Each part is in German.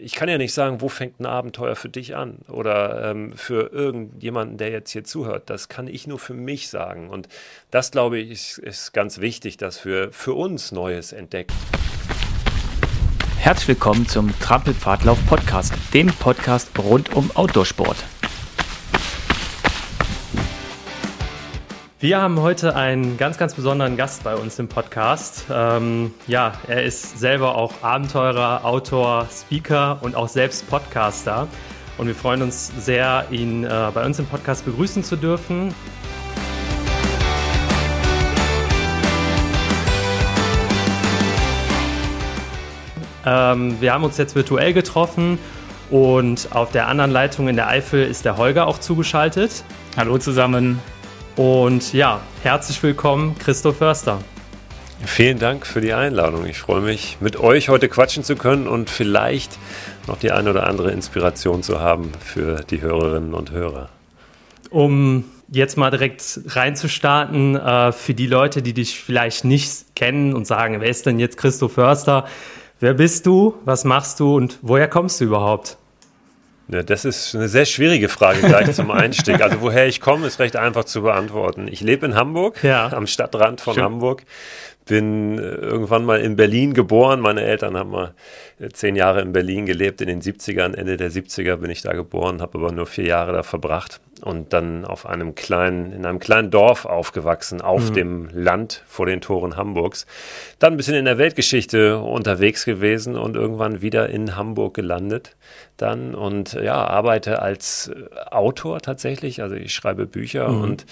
Ich kann ja nicht sagen, wo fängt ein Abenteuer für dich an oder ähm, für irgendjemanden, der jetzt hier zuhört. Das kann ich nur für mich sagen. Und das, glaube ich, ist, ist ganz wichtig, dass wir für uns Neues entdecken. Herzlich willkommen zum Trampelpfadlauf Podcast, dem Podcast rund um Outdoorsport. Wir haben heute einen ganz, ganz besonderen Gast bei uns im Podcast. Ähm, ja, er ist selber auch Abenteurer, Autor, Speaker und auch selbst Podcaster. Und wir freuen uns sehr, ihn äh, bei uns im Podcast begrüßen zu dürfen. Ähm, wir haben uns jetzt virtuell getroffen und auf der anderen Leitung in der Eifel ist der Holger auch zugeschaltet. Hallo zusammen. Und ja, herzlich willkommen, Christoph Förster. Vielen Dank für die Einladung. Ich freue mich, mit euch heute quatschen zu können und vielleicht noch die eine oder andere Inspiration zu haben für die Hörerinnen und Hörer. Um jetzt mal direkt reinzustarten, äh, für die Leute, die dich vielleicht nicht kennen und sagen, wer ist denn jetzt Christoph Förster? Wer bist du? Was machst du und woher kommst du überhaupt? Ja, das ist eine sehr schwierige Frage gleich zum Einstieg. Also woher ich komme, ist recht einfach zu beantworten. Ich lebe in Hamburg, ja. am Stadtrand von Schön. Hamburg. Bin äh, irgendwann mal in Berlin geboren. Meine Eltern haben mal zehn Jahre in Berlin gelebt. In den 70ern, Ende der 70er bin ich da geboren, habe aber nur vier Jahre da verbracht und dann auf einem kleinen, in einem kleinen Dorf aufgewachsen, auf mhm. dem Land vor den Toren Hamburgs. Dann ein bisschen in der Weltgeschichte unterwegs gewesen und irgendwann wieder in Hamburg gelandet. Dann und ja, arbeite als Autor tatsächlich. Also ich schreibe Bücher mhm. und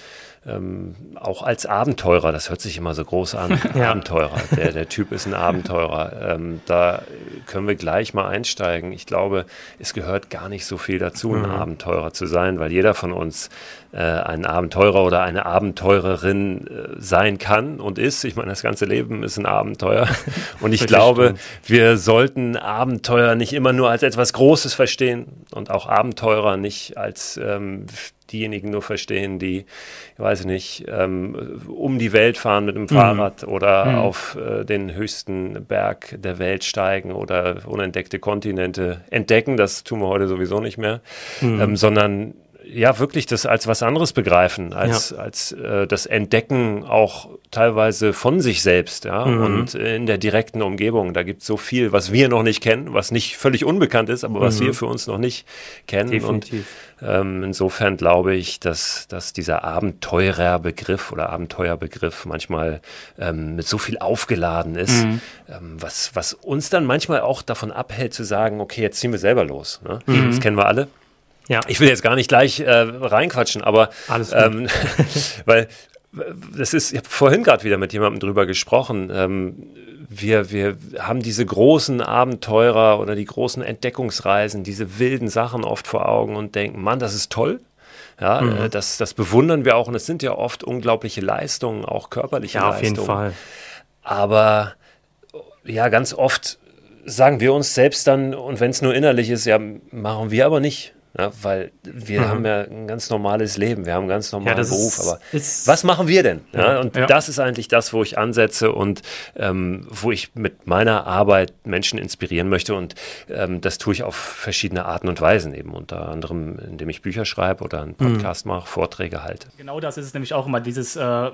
ähm, auch als Abenteurer, das hört sich immer so groß an, ja. Abenteurer. Der, der Typ ist ein Abenteurer. Ähm, da können wir gleich mal einsteigen. Ich glaube, es gehört gar nicht so viel dazu, ein mhm. Abenteurer zu sein, weil jeder von uns äh, ein Abenteurer oder eine Abenteurerin äh, sein kann und ist. Ich meine, das ganze Leben ist ein Abenteuer. Und ich glaube, wir sollten Abenteuer nicht immer nur als etwas Großes verstehen und auch Abenteurer nicht als ähm, diejenigen nur verstehen, die, ich weiß nicht, ähm, um die Welt fahren mit dem mhm. Fahrrad mhm. oder mhm. auf äh, den höchsten Berg der Welt steigen oder unentdeckte Kontinente entdecken. Das tun wir heute sowieso nicht mehr, mhm. ähm, sondern ja wirklich das als was anderes begreifen, als, ja. als äh, das Entdecken auch teilweise von sich selbst, ja, mhm. und in der direkten Umgebung. Da gibt es so viel, was wir noch nicht kennen, was nicht völlig unbekannt ist, aber was mhm. wir für uns noch nicht kennen. Definitiv. Und ähm, insofern glaube ich, dass, dass dieser Abenteurerbegriff oder Abenteuerbegriff manchmal ähm, mit so viel aufgeladen ist, mhm. ähm, was, was uns dann manchmal auch davon abhält zu sagen, okay, jetzt ziehen wir selber los. Ne? Mhm. Das kennen wir alle. Ja. Ich will jetzt gar nicht gleich äh, reinquatschen, aber ähm, weil das ist, ich habe vorhin gerade wieder mit jemandem drüber gesprochen. Ähm, wir, wir haben diese großen Abenteurer oder die großen Entdeckungsreisen, diese wilden Sachen oft vor Augen und denken, Mann, das ist toll. Ja, mhm. Äh, das, das bewundern wir auch und es sind ja oft unglaubliche Leistungen, auch körperliche ja, Leistungen. Auf jeden Fall. Aber ja, ganz oft sagen wir uns selbst dann, und wenn es nur innerlich ist, ja, machen wir aber nicht. Ja, weil wir mhm. haben ja ein ganz normales Leben, wir haben einen ganz normalen ja, Beruf. aber was machen wir denn? Ja, und das ist eigentlich das, wo ich ansetze und ähm, wo ich mit meiner Arbeit Menschen inspirieren möchte. Und ähm, das tue ich auf verschiedene Arten und Weisen, eben unter anderem, indem ich Bücher schreibe oder einen mhm. Podcast mhm. mache, Vorträge halte. Genau das ist es nämlich auch immer, dieses äh,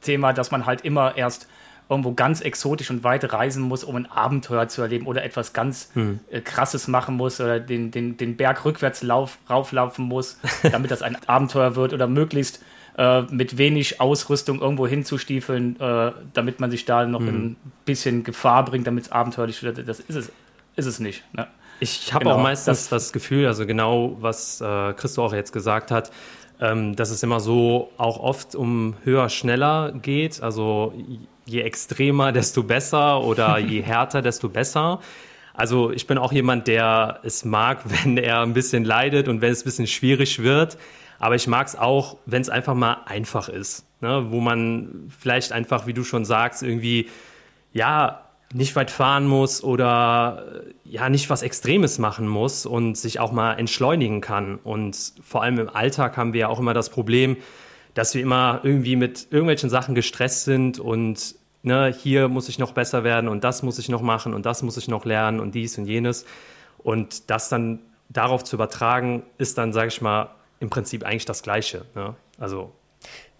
Thema, dass man halt immer erst irgendwo ganz exotisch und weit reisen muss, um ein Abenteuer zu erleben oder etwas ganz hm. äh, Krasses machen muss oder den, den, den Berg rückwärts lauf, rauflaufen muss, damit das ein Abenteuer wird oder möglichst äh, mit wenig Ausrüstung irgendwo hinzustiefeln, äh, damit man sich da noch hm. ein bisschen Gefahr bringt, damit es abenteuerlich wird. Das ist es, ist es nicht. Ne? Ich habe genau, auch meistens das, das, Gefühl, also genau was äh, Christo auch jetzt gesagt hat, ähm, dass es immer so auch oft um höher, schneller geht. Also je extremer, desto besser oder je härter, desto besser. Also ich bin auch jemand, der es mag, wenn er ein bisschen leidet und wenn es ein bisschen schwierig wird. Aber ich mag es auch, wenn es einfach mal einfach ist. Ne? Wo man vielleicht einfach, wie du schon sagst, irgendwie, ja, nicht weit fahren muss oder ja, nicht was Extremes machen muss und sich auch mal entschleunigen kann. Und vor allem im Alltag haben wir ja auch immer das Problem, dass wir immer irgendwie mit irgendwelchen Sachen gestresst sind und ne, hier muss ich noch besser werden und das muss ich noch machen und das muss ich noch lernen und dies und jenes. Und das dann darauf zu übertragen, ist dann, sage ich mal, im Prinzip eigentlich das Gleiche. Ne? Also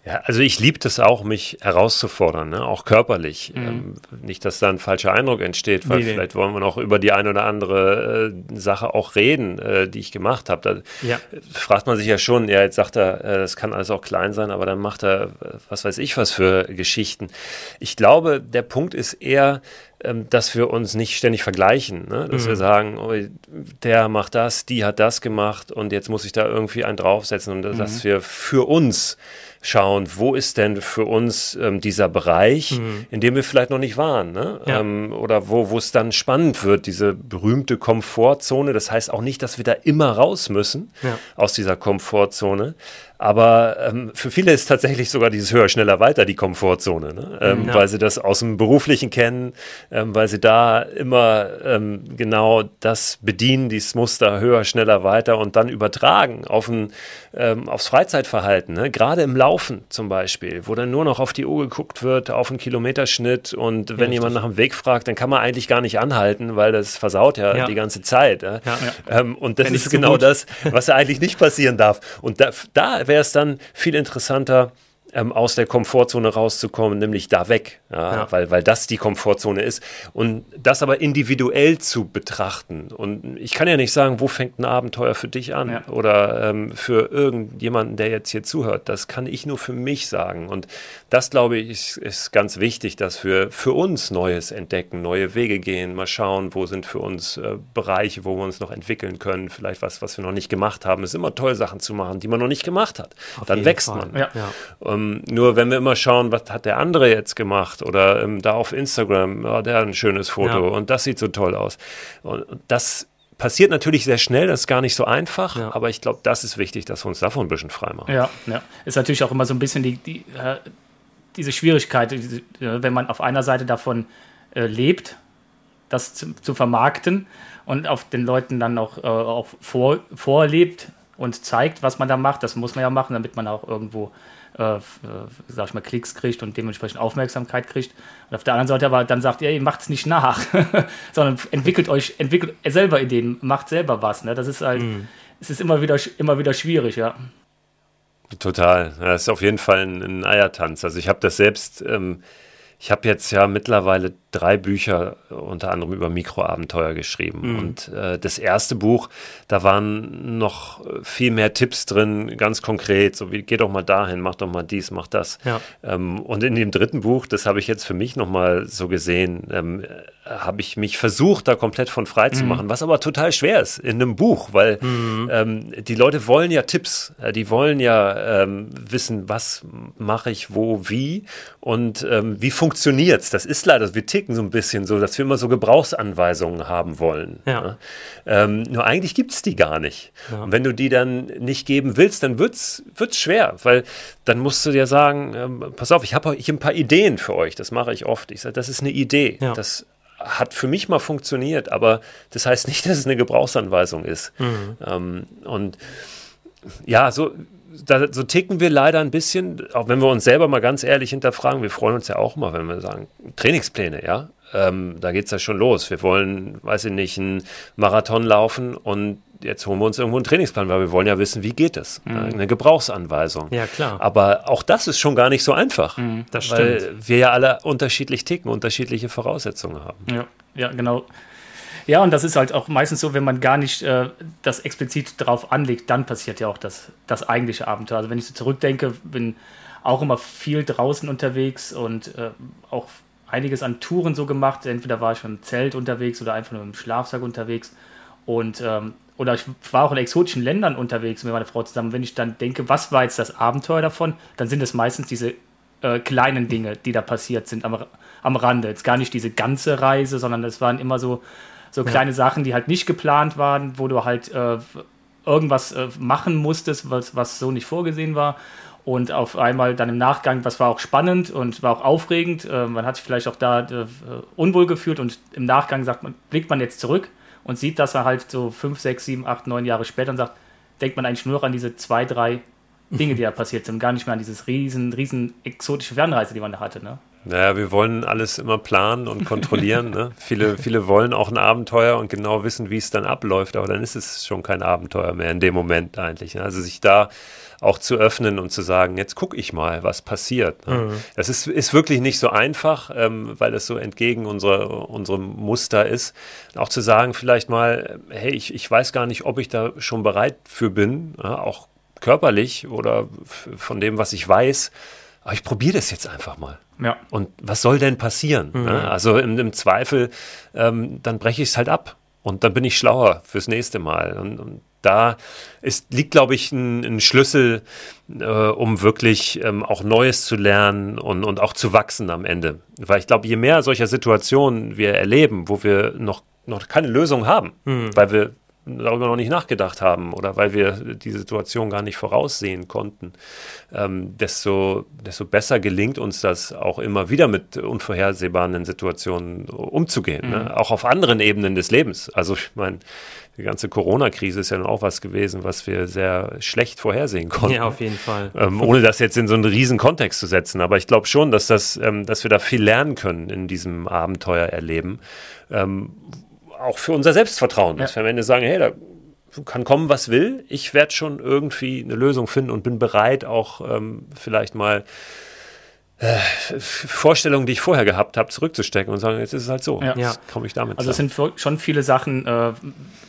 ja, also ich liebe das auch, mich herauszufordern, ne? auch körperlich. Mhm. Ähm, nicht, dass da ein falscher Eindruck entsteht, weil nee, vielleicht nee. wollen wir noch über die eine oder andere äh, Sache auch reden, äh, die ich gemacht habe. Da ja. fragt man sich ja schon, ja, jetzt sagt er, äh, das kann alles auch klein sein, aber dann macht er, was weiß ich, was für Geschichten. Ich glaube, der Punkt ist eher, ähm, dass wir uns nicht ständig vergleichen, ne? dass mhm. wir sagen, oh, der macht das, die hat das gemacht und jetzt muss ich da irgendwie einen draufsetzen und mhm. dass wir für uns schauen, wo ist denn für uns ähm, dieser Bereich, mhm. in dem wir vielleicht noch nicht waren, ne? Ja. Ähm, oder wo, wo es dann spannend wird, diese berühmte Komfortzone. Das heißt auch nicht, dass wir da immer raus müssen ja. aus dieser Komfortzone, aber ähm, für viele ist tatsächlich sogar dieses höher, schneller, weiter die Komfortzone, ne? ähm, ja. weil sie das aus dem Beruflichen kennen, ähm, weil sie da immer ähm, genau das bedienen, dieses Muster höher, schneller, weiter und dann übertragen auf ein, ähm, aufs Freizeitverhalten. Ne? Gerade im Laufen zum Beispiel, wo dann nur noch auf die Uhr geguckt wird, auf einen Kilometerschnitt und wenn ja, jemand nach dem Weg fragt, dann kann man eigentlich gar nicht anhalten, weil das versaut ja, ja. die ganze Zeit. Ja? Ähm, und das ist genau gut. das, was eigentlich nicht passieren darf. Und da, da wäre es dann viel interessanter, ähm, aus der Komfortzone rauszukommen, nämlich da weg, ja, ja. Weil, weil das die Komfortzone ist. Und das aber individuell zu betrachten. Und ich kann ja nicht sagen, wo fängt ein Abenteuer für dich an ja. oder ähm, für irgendjemanden, der jetzt hier zuhört. Das kann ich nur für mich sagen. Und das, glaube ich, ist, ist ganz wichtig, dass wir für uns Neues entdecken, neue Wege gehen, mal schauen, wo sind für uns äh, Bereiche, wo wir uns noch entwickeln können, vielleicht was, was wir noch nicht gemacht haben. Es ist immer toll, Sachen zu machen, die man noch nicht gemacht hat. Auf Dann wächst Fall. man. Um, ähm, nur wenn wir immer schauen, was hat der andere jetzt gemacht oder ähm, da auf Instagram, oh, der hat ein schönes Foto ja. und das sieht so toll aus. Und das passiert natürlich sehr schnell, das ist gar nicht so einfach, ja. aber ich glaube, das ist wichtig, dass wir uns davon ein bisschen frei machen. Ja, ja. Ist natürlich auch immer so ein bisschen die, die äh, diese Schwierigkeit, wenn man auf einer Seite davon äh, lebt, das zu, zu, vermarkten und auf den Leuten dann auch, äh, auch vor, vorlebt und zeigt, was man da macht. Das muss man ja machen, damit man auch irgendwo äh, sag ich mal, Klicks kriegt und dementsprechend Aufmerksamkeit kriegt. Und auf der anderen Seite aber dann sagt, ihr macht es nicht nach, sondern entwickelt euch, entwickelt selber Ideen, macht selber was. Ne? Das ist halt, mhm. es ist immer wieder, immer wieder schwierig, ja. Total. Das ist auf jeden Fall ein, ein Eiertanz. Also ich habe das selbst, ähm, ich habe jetzt ja mittlerweile drei Bücher unter anderem über Mikroabenteuer geschrieben. Mhm. Und äh, das erste Buch, da waren noch viel mehr Tipps drin, ganz konkret, so wie geh doch mal dahin, mach doch mal dies, mach das. Ja. Ähm, und in dem dritten Buch, das habe ich jetzt für mich nochmal so gesehen, ähm, habe ich mich versucht, da komplett von frei zu mhm. machen, was aber total schwer ist in einem Buch, weil mhm. ähm, die Leute wollen ja Tipps, die wollen ja ähm, wissen, was mache ich wo, wie und ähm, wie funktioniert es. Das ist leider, wir ticken so ein bisschen so, dass wir immer so Gebrauchsanweisungen haben wollen. Ja. Ne? Ähm, nur eigentlich gibt es die gar nicht. Ja. Und wenn du die dann nicht geben willst, dann wird es schwer, weil dann musst du dir sagen, ähm, pass auf, ich habe ich ein paar Ideen für euch, das mache ich oft. Ich sage, das ist eine Idee. Ja. Das hat für mich mal funktioniert, aber das heißt nicht, dass es eine Gebrauchsanweisung ist. Mhm. Ähm, und ja, so, da, so ticken wir leider ein bisschen, auch wenn wir uns selber mal ganz ehrlich hinterfragen. Wir freuen uns ja auch mal, wenn wir sagen, Trainingspläne, ja. Ähm, da geht es ja schon los. Wir wollen, weiß ich nicht, einen Marathon laufen und jetzt holen wir uns irgendwo einen Trainingsplan, weil wir wollen ja wissen, wie geht es. Mhm. Eine Gebrauchsanweisung. Ja, klar. Aber auch das ist schon gar nicht so einfach. Mhm, das weil stimmt. wir ja alle unterschiedlich ticken, unterschiedliche Voraussetzungen haben. Ja, ja, genau. Ja, und das ist halt auch meistens so, wenn man gar nicht äh, das explizit darauf anlegt, dann passiert ja auch das, das eigentliche Abenteuer. Also wenn ich so zurückdenke, bin auch immer viel draußen unterwegs und äh, auch einiges an Touren so gemacht. Entweder war ich im Zelt unterwegs oder einfach nur im Schlafsack unterwegs. Und ähm, oder ich war auch in exotischen Ländern unterwegs mit meiner Frau zusammen. Wenn ich dann denke, was war jetzt das Abenteuer davon, dann sind es meistens diese äh, kleinen Dinge, die da passiert sind am, am Rande. Jetzt gar nicht diese ganze Reise, sondern es waren immer so, so kleine ja. Sachen, die halt nicht geplant waren, wo du halt äh, irgendwas äh, machen musstest, was, was so nicht vorgesehen war. Und auf einmal dann im Nachgang, was war auch spannend und war auch aufregend. Äh, man hat sich vielleicht auch da äh, unwohl gefühlt und im Nachgang sagt man, blickt man jetzt zurück und sieht, dass er halt so fünf, sechs, sieben, acht, neun Jahre später und sagt, denkt man eigentlich nur noch an diese zwei, drei Dinge, die da passiert sind, gar nicht mehr an dieses riesen, riesen exotische Fernreise, die man da hatte. Ne? Naja, wir wollen alles immer planen und kontrollieren. ne? viele, viele wollen auch ein Abenteuer und genau wissen, wie es dann abläuft, aber dann ist es schon kein Abenteuer mehr in dem Moment eigentlich. Ne? Also sich da auch zu öffnen und zu sagen, jetzt gucke ich mal, was passiert. Ne? Mhm. Das ist, ist wirklich nicht so einfach, ähm, weil es so entgegen unserer, unserem Muster ist. Auch zu sagen, vielleicht mal, hey, ich, ich weiß gar nicht, ob ich da schon bereit für bin, ja, auch körperlich oder von dem, was ich weiß. Aber ich probiere das jetzt einfach mal. Ja. Und was soll denn passieren? Mhm. Ne? Also im, im Zweifel, ähm, dann breche ich es halt ab. Und dann bin ich schlauer fürs nächste Mal. Und, und da ist, liegt, glaube ich, ein, ein Schlüssel, äh, um wirklich ähm, auch Neues zu lernen und, und auch zu wachsen am Ende. Weil ich glaube, je mehr solcher Situationen wir erleben, wo wir noch, noch keine Lösung haben, mhm. weil wir darüber noch nicht nachgedacht haben oder weil wir die Situation gar nicht voraussehen konnten, ähm, desto, desto besser gelingt uns das auch immer wieder mit unvorhersehbaren Situationen umzugehen. Ne? Mhm. Ne? Auch auf anderen Ebenen des Lebens. Also ich meine, die ganze Corona-Krise ist ja auch was gewesen, was wir sehr schlecht vorhersehen konnten. Ja, auf jeden Fall. Ähm, ohne das jetzt in so einen riesen Kontext zu setzen. Aber ich glaube schon, dass, das, ähm, dass wir da viel lernen können in diesem Abenteuer erleben. Auch für unser Selbstvertrauen, dass wir am Ende sagen, hey, da kann kommen, was will. Ich werde schon irgendwie eine Lösung finden und bin bereit, auch ähm, vielleicht mal äh, Vorstellungen, die ich vorher gehabt habe, zurückzustecken und sagen, jetzt ist es halt so. Ja. Jetzt komme ich damit. Also es sind schon viele Sachen, äh,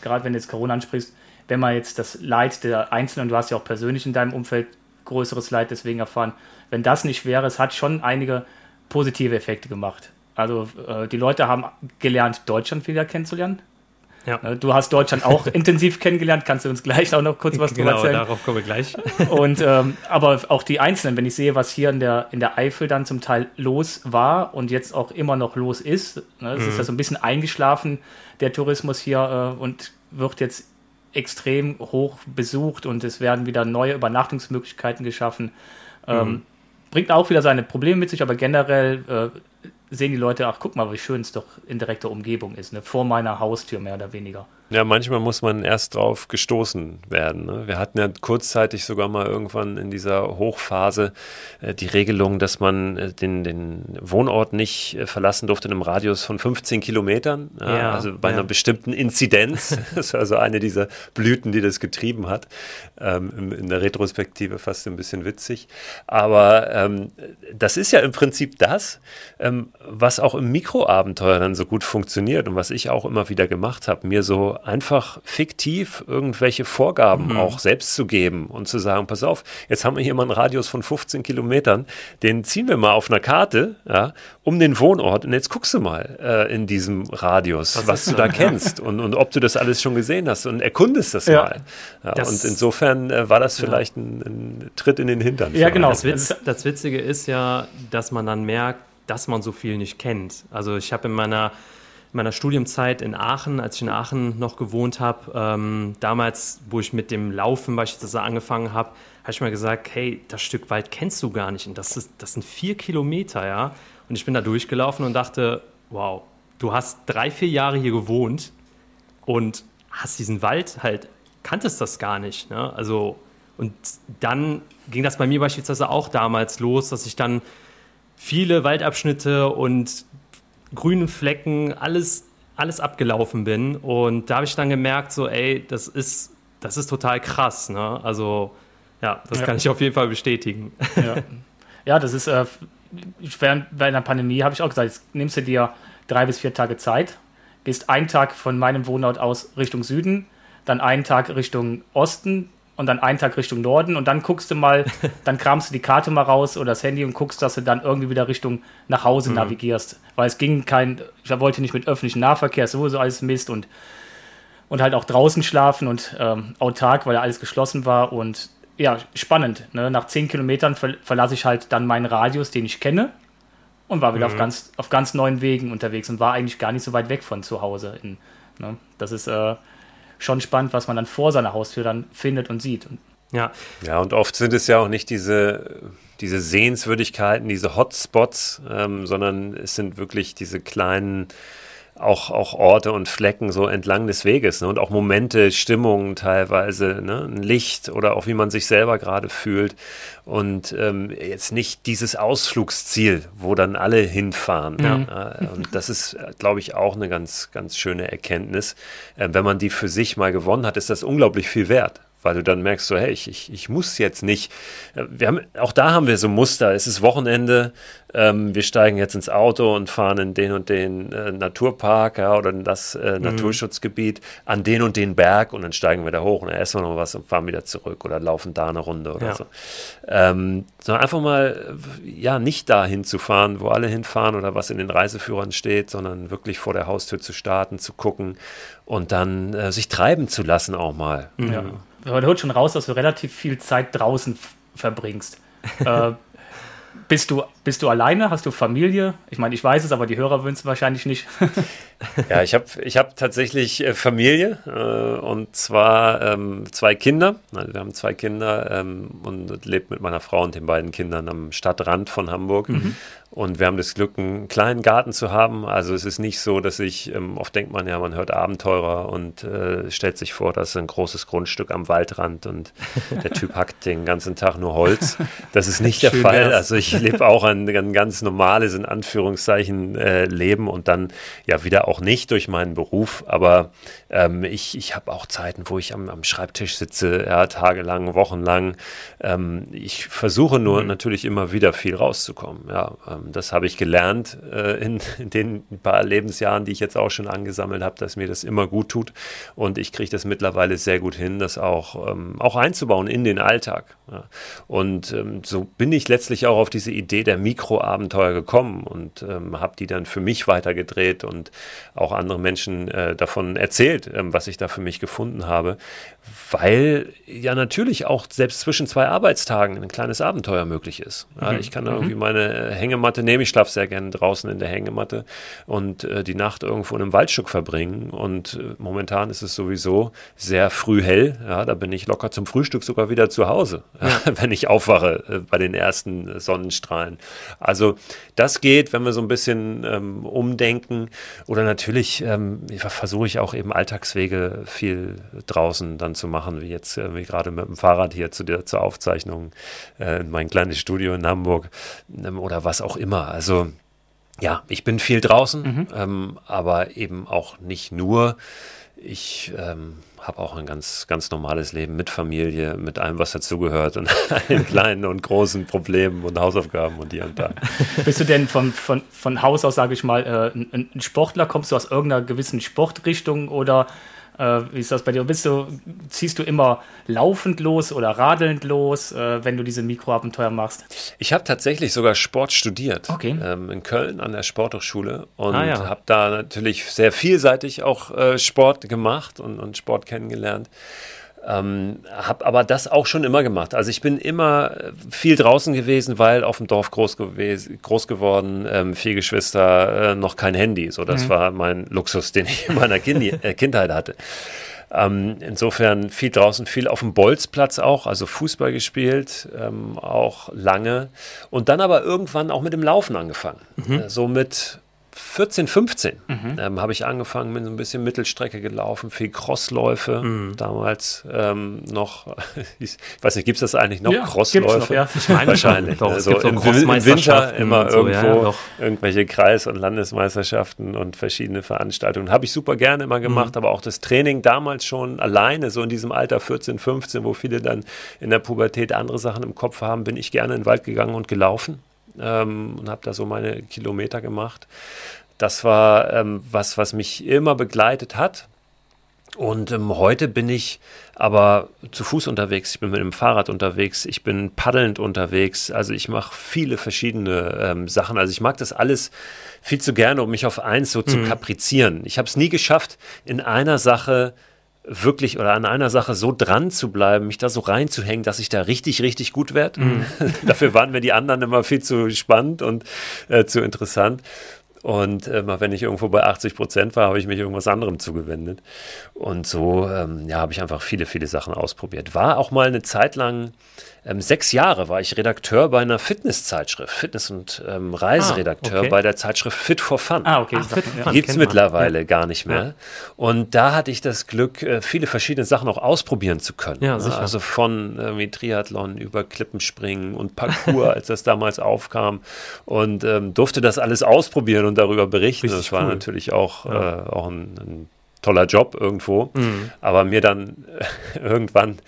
gerade wenn du jetzt Corona ansprichst, wenn man jetzt das Leid der Einzelnen, du hast ja auch persönlich in deinem Umfeld größeres Leid deswegen erfahren, wenn das nicht wäre, es hat schon einige positive Effekte gemacht. Also äh, die Leute haben gelernt, Deutschland wieder kennenzulernen. Ja. Ne, du hast Deutschland auch intensiv kennengelernt, kannst du uns gleich auch noch kurz was genau, erzählen? Genau, darauf kommen wir gleich. Und, ähm, aber auch die Einzelnen, wenn ich sehe, was hier in der, in der Eifel dann zum Teil los war und jetzt auch immer noch los ist, ne, es mhm. ist ja so ein bisschen eingeschlafen, der Tourismus hier, äh, und wird jetzt extrem hoch besucht und es werden wieder neue Übernachtungsmöglichkeiten geschaffen. Ähm, mhm. Bringt auch wieder seine Probleme mit sich, aber generell äh, sehen die Leute, ach guck mal, wie schön es doch in direkter Umgebung ist, ne? vor meiner Haustür mehr oder weniger. Ja, manchmal muss man erst drauf gestoßen werden. Ne? Wir hatten ja kurzzeitig sogar mal irgendwann in dieser Hochphase äh, die Regelung, dass man äh, den, den Wohnort nicht äh, verlassen durfte in einem Radius von 15 Kilometern. Ja, ja, also bei ja. einer bestimmten Inzidenz. das ist also eine dieser Blüten, die das getrieben hat. Ähm, in der Retrospektive fast ein bisschen witzig. Aber ähm, das ist ja im Prinzip das, ähm, was auch im Mikroabenteuer dann so gut funktioniert und was ich auch immer wieder gemacht habe, mir so einfach fiktiv irgendwelche Vorgaben mhm. auch selbst zu geben und zu sagen, pass auf, jetzt haben wir hier mal einen Radius von 15 Kilometern, den ziehen wir mal auf einer Karte, ja, um den Wohnort und jetzt guckst du mal äh, in diesem Radius, was, was du da kennst und, und ob du das alles schon gesehen hast und erkundest das ja. mal. Ja, das und insofern äh, war das vielleicht ja. ein, ein, Tritt in den Hintern. Ja, genau. Das, Witz, das Witzige ist ja, dass man dann merkt, dass man so viel nicht kennt. Also ich habe in meiner meiner Studienzeit in Aachen, als ich in Aachen noch gewohnt habe, ähm, damals, wo ich mit dem Laufen beispielsweise angefangen habe, habe ich mir gesagt, hey, das Stück Wald kennst du gar nicht. Und das, ist, das sind vier Kilometer, ja. Und ich bin da durchgelaufen und dachte, wow, du hast drei, vier Jahre hier gewohnt und hast diesen Wald halt, kanntest das gar nicht. Ne? Also, und dann ging das bei mir beispielsweise auch damals los, dass ich dann viele Waldabschnitte und grünen Flecken, alles, alles abgelaufen bin. Und da habe ich dann gemerkt, so, ey, das ist, das ist total krass. Ne? Also, ja, das ja. kann ich auf jeden Fall bestätigen. Ja, ja das ist, äh, während der Pandemie habe ich auch gesagt, jetzt nimmst du dir drei bis vier Tage Zeit, gehst einen Tag von meinem Wohnort aus Richtung Süden, dann einen Tag Richtung Osten, und dann einen Tag Richtung Norden und dann guckst du mal, dann kramst du die Karte mal raus oder das Handy und guckst, dass du dann irgendwie wieder Richtung nach Hause mhm. navigierst. Weil es ging kein, ich wollte nicht mit öffentlichem Nahverkehr, sowieso alles Mist und, und halt auch draußen schlafen und ähm, autark, weil alles geschlossen war und ja, spannend. Ne? Nach zehn Kilometern ver verlasse ich halt dann meinen Radius, den ich kenne und war wieder mhm. auf, ganz, auf ganz neuen Wegen unterwegs und war eigentlich gar nicht so weit weg von zu Hause. In, ne? Das ist äh, schon spannend, was man dann vor seiner Haustür dann findet und sieht. Ja. Ja, und oft sind es ja auch nicht diese, diese Sehenswürdigkeiten, diese Hotspots, ähm, sondern es sind wirklich diese kleinen auch, auch Orte und Flecken so entlang des Weges ne? und auch Momente, Stimmungen teilweise, ne? ein Licht oder auch wie man sich selber gerade fühlt und ähm, jetzt nicht dieses Ausflugsziel, wo dann alle hinfahren. Mhm. Ja? Und das ist, glaube ich, auch eine ganz, ganz schöne Erkenntnis. Äh, wenn man die für sich mal gewonnen hat, ist das unglaublich viel wert weil du dann merkst, so, hey, ich, ich, ich muss jetzt nicht. Wir haben, auch da haben wir so Muster. Es ist Wochenende, ähm, wir steigen jetzt ins Auto und fahren in den und den äh, Naturpark ja, oder in das äh, mhm. Naturschutzgebiet an den und den Berg und dann steigen wir da hoch und dann essen wir noch was und fahren wieder zurück oder laufen da eine Runde oder ja. so. Ähm, sondern einfach mal, ja, nicht dahin zu fahren, wo alle hinfahren oder was in den Reiseführern steht, sondern wirklich vor der Haustür zu starten, zu gucken und dann äh, sich treiben zu lassen auch mal. Mhm. Ja. Man hört schon raus, dass du relativ viel Zeit draußen verbringst. äh, bist du, bist du alleine? Hast du Familie? Ich meine, ich weiß es, aber die Hörer würden es wahrscheinlich nicht. ja, ich habe ich hab tatsächlich äh, Familie äh, und zwar ähm, zwei Kinder. Also wir haben zwei Kinder ähm, und lebe mit meiner Frau und den beiden Kindern am Stadtrand von Hamburg. Mhm. Und wir haben das Glück, einen kleinen Garten zu haben. Also es ist nicht so, dass ich, ähm, oft denkt man ja, man hört Abenteurer und äh, stellt sich vor, das ist ein großes Grundstück am Waldrand und der Typ hackt den ganzen Tag nur Holz. Das ist nicht der Schön Fall. Wär's. Also ich lebe auch ein, ein, ganz normales, in Anführungszeichen, äh, Leben und dann ja wieder auch nicht durch meinen Beruf. Aber ähm, ich, ich habe auch Zeiten, wo ich am, am Schreibtisch sitze, ja, tagelang, wochenlang. Ähm, ich versuche nur mhm. natürlich immer wieder viel rauszukommen. Ja, ähm, ähm, das habe ich gelernt äh, in, in, den paar Lebensjahren, die ich jetzt auch schon angesammelt habe, dass mir das immer gut tut. Und ich kriege das mittlerweile sehr gut hin, das auch, ähm, auch einzubauen in den Alltag. Ja. Und ähm, so bin ich letztlich auch auf diese Idee der Mikroabenteuer gekommen und ähm, habe die dann für mich weitergedreht und auch andere Menschen äh, davon erzählt, ähm, was ich da für mich gefunden habe, weil ja natürlich auch selbst zwischen zwei Arbeitstagen ein kleines Abenteuer möglich ist. Ja, mhm. Ich kann da irgendwie mhm. meine äh, Hängematte nehmen, ich schlafe sehr gerne draußen in der Hängematte und äh, die Nacht irgendwo in einem Waldstück verbringen. Und äh, momentan ist es sowieso sehr früh hell. Ja, da bin ich locker zum Frühstück sogar wieder zu Hause, ja. wenn ich aufwache äh, bei den ersten Sonnenstrahlen. Also das geht, wenn wir so ein bisschen ähm, umdenken. Oder natürlich ähm, versuche ich auch eben Alltagswege viel draußen dann zu machen, wie jetzt äh, wie gerade mit dem Fahrrad hier zu der, zur Aufzeichnung äh, in mein kleines Studio in Hamburg ähm, oder was auch immer. Also ja, ich bin viel draußen, mhm. ähm, aber eben auch nicht nur. Ich ähm, habe auch ein ganz, ganz normales Leben mit Familie, mit allem, was dazugehört und allen kleinen und großen Problemen und Hausaufgaben und hier und da. Bist du denn von, von, von Haus aus, sage ich mal, äh, ein, ein Sportler? Kommst du aus irgendeiner gewissen Sportrichtung oder äh, wie ist das bei dir? Bist du, ziehst du immer laufend los oder radelnd los, äh, wenn du diese Mikroabenteuer machst? Ich habe tatsächlich sogar Sport studiert. Okay. Ähm, in Köln an der Sporthochschule und ah, ja. habe da natürlich sehr vielseitig auch äh, Sport gemacht und, und Sport kennengelernt. Ähm, habe aber das auch schon immer gemacht. Also ich bin immer viel draußen gewesen, weil auf dem Dorf groß, gewesen, groß geworden, ähm, vier Geschwister, äh, noch kein Handy. So, das mhm. war mein Luxus, den ich in meiner kind äh, Kindheit hatte. Ähm, insofern viel draußen, viel auf dem Bolzplatz auch, also Fußball gespielt, ähm, auch lange. Und dann aber irgendwann auch mit dem Laufen angefangen. Mhm. Äh, so mit 14, 15 mhm. ähm, habe ich angefangen mit so ein bisschen Mittelstrecke gelaufen, viel Crossläufe. Mhm. Damals ähm, noch, ich weiß nicht, gibt es das eigentlich noch? Ja, Crossläufe? Noch, ja. Ich meine wahrscheinlich. Doch, also im, im, Winter immer so, irgendwo ja, irgendwelche Kreis- und Landesmeisterschaften und verschiedene Veranstaltungen. Habe ich super gerne immer gemacht, mhm. aber auch das Training damals schon alleine, so in diesem Alter 14, 15, wo viele dann in der Pubertät andere Sachen im Kopf haben, bin ich gerne in den Wald gegangen und gelaufen ähm, und habe da so meine Kilometer gemacht. Das war ähm, was, was mich immer begleitet hat. Und ähm, heute bin ich aber zu Fuß unterwegs, ich bin mit dem Fahrrad unterwegs, ich bin paddelnd unterwegs. Also ich mache viele verschiedene ähm, Sachen. Also ich mag das alles viel zu gerne, um mich auf eins so mhm. zu kaprizieren. Ich habe es nie geschafft, in einer Sache wirklich oder an einer Sache so dran zu bleiben, mich da so reinzuhängen, dass ich da richtig, richtig gut werde. Mhm. Dafür waren mir die anderen immer viel zu spannend und äh, zu interessant. Und äh, wenn ich irgendwo bei 80 Prozent war, habe ich mich irgendwas anderem zugewendet. Und so ähm, ja, habe ich einfach viele, viele Sachen ausprobiert. War auch mal eine Zeit lang ähm, sechs Jahre war ich Redakteur bei einer Fitnesszeitschrift, Fitness- und ähm, Reiseredakteur ah, okay. bei der Zeitschrift Fit for Fun. Ah, okay. Ach, Fit for Fun. Gibt es mittlerweile ja. gar nicht mehr. Ja. Und da hatte ich das Glück, äh, viele verschiedene Sachen auch ausprobieren zu können. Ja, sicher. Also von irgendwie Triathlon über Klippenspringen und Parkour, als das damals aufkam. Und ähm, durfte das alles ausprobieren und darüber berichten. Richtig das war cool. natürlich auch, ja. äh, auch ein, ein, toller Job irgendwo. Mhm. Aber mir dann äh, irgendwann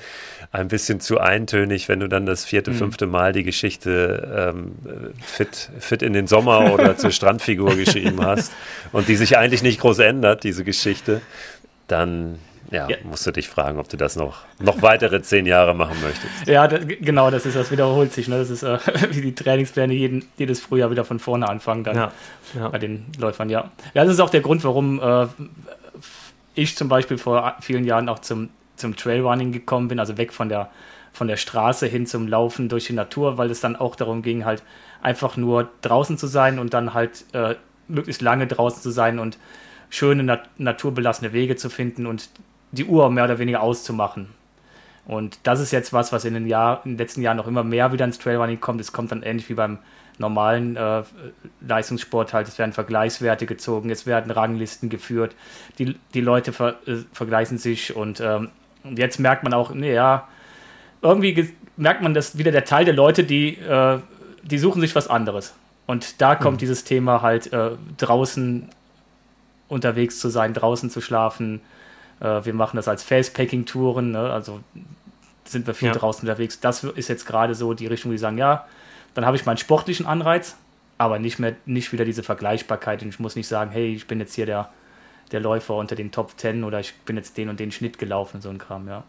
ein bisschen zu eintönig, wenn du dann das vierte, mhm. fünfte Mal die Geschichte ähm, fit, fit in den Sommer oder zur Strandfigur geschrieben hast und die sich eigentlich nicht groß ändert, diese Geschichte, dann ja, ja, musst du dich fragen, ob du das noch, noch weitere zehn Jahre machen möchtest. Ja, das, genau, das ist, das wiederholt sich. Ne? Das ist äh, wie die Trainingspläne jeden, jedes Frühjahr wieder von vorne anfangen dann ja, ja. bei den Läufern, ja. Ja, das ist auch der Grund, warum äh, ich zum Beispiel vor vielen Jahren auch zum zum Trailrunning gekommen bin, also weg von der, von der Straße hin zum Laufen durch die Natur, weil es dann auch darum ging, halt einfach nur draußen zu sein und dann halt äh, möglichst lange draußen zu sein und schöne nat naturbelassene Wege zu finden und die Uhr mehr oder weniger auszumachen. Und das ist jetzt was, was in den, Jahr, in den letzten Jahren noch immer mehr wieder ins Trailrunning kommt. Es kommt dann ähnlich wie beim normalen äh, Leistungssport halt, es werden Vergleichswerte gezogen, es werden Ranglisten geführt, die, die Leute ver, äh, vergleichen sich und ähm, jetzt merkt man auch, nee, ja, irgendwie merkt man, dass wieder der Teil der Leute, die, äh, die suchen sich was anderes. Und da kommt mhm. dieses Thema halt äh, draußen unterwegs zu sein, draußen zu schlafen. Äh, wir machen das als Facepacking-Touren, ne? also sind wir viel ja. draußen unterwegs. Das ist jetzt gerade so die Richtung, die sagen, ja, dann habe ich meinen sportlichen Anreiz, aber nicht mehr, nicht wieder diese Vergleichbarkeit. Und ich muss nicht sagen, hey, ich bin jetzt hier der der Läufer unter den Top 10 oder ich bin jetzt den und den Schnitt gelaufen, so ein Kram, ja.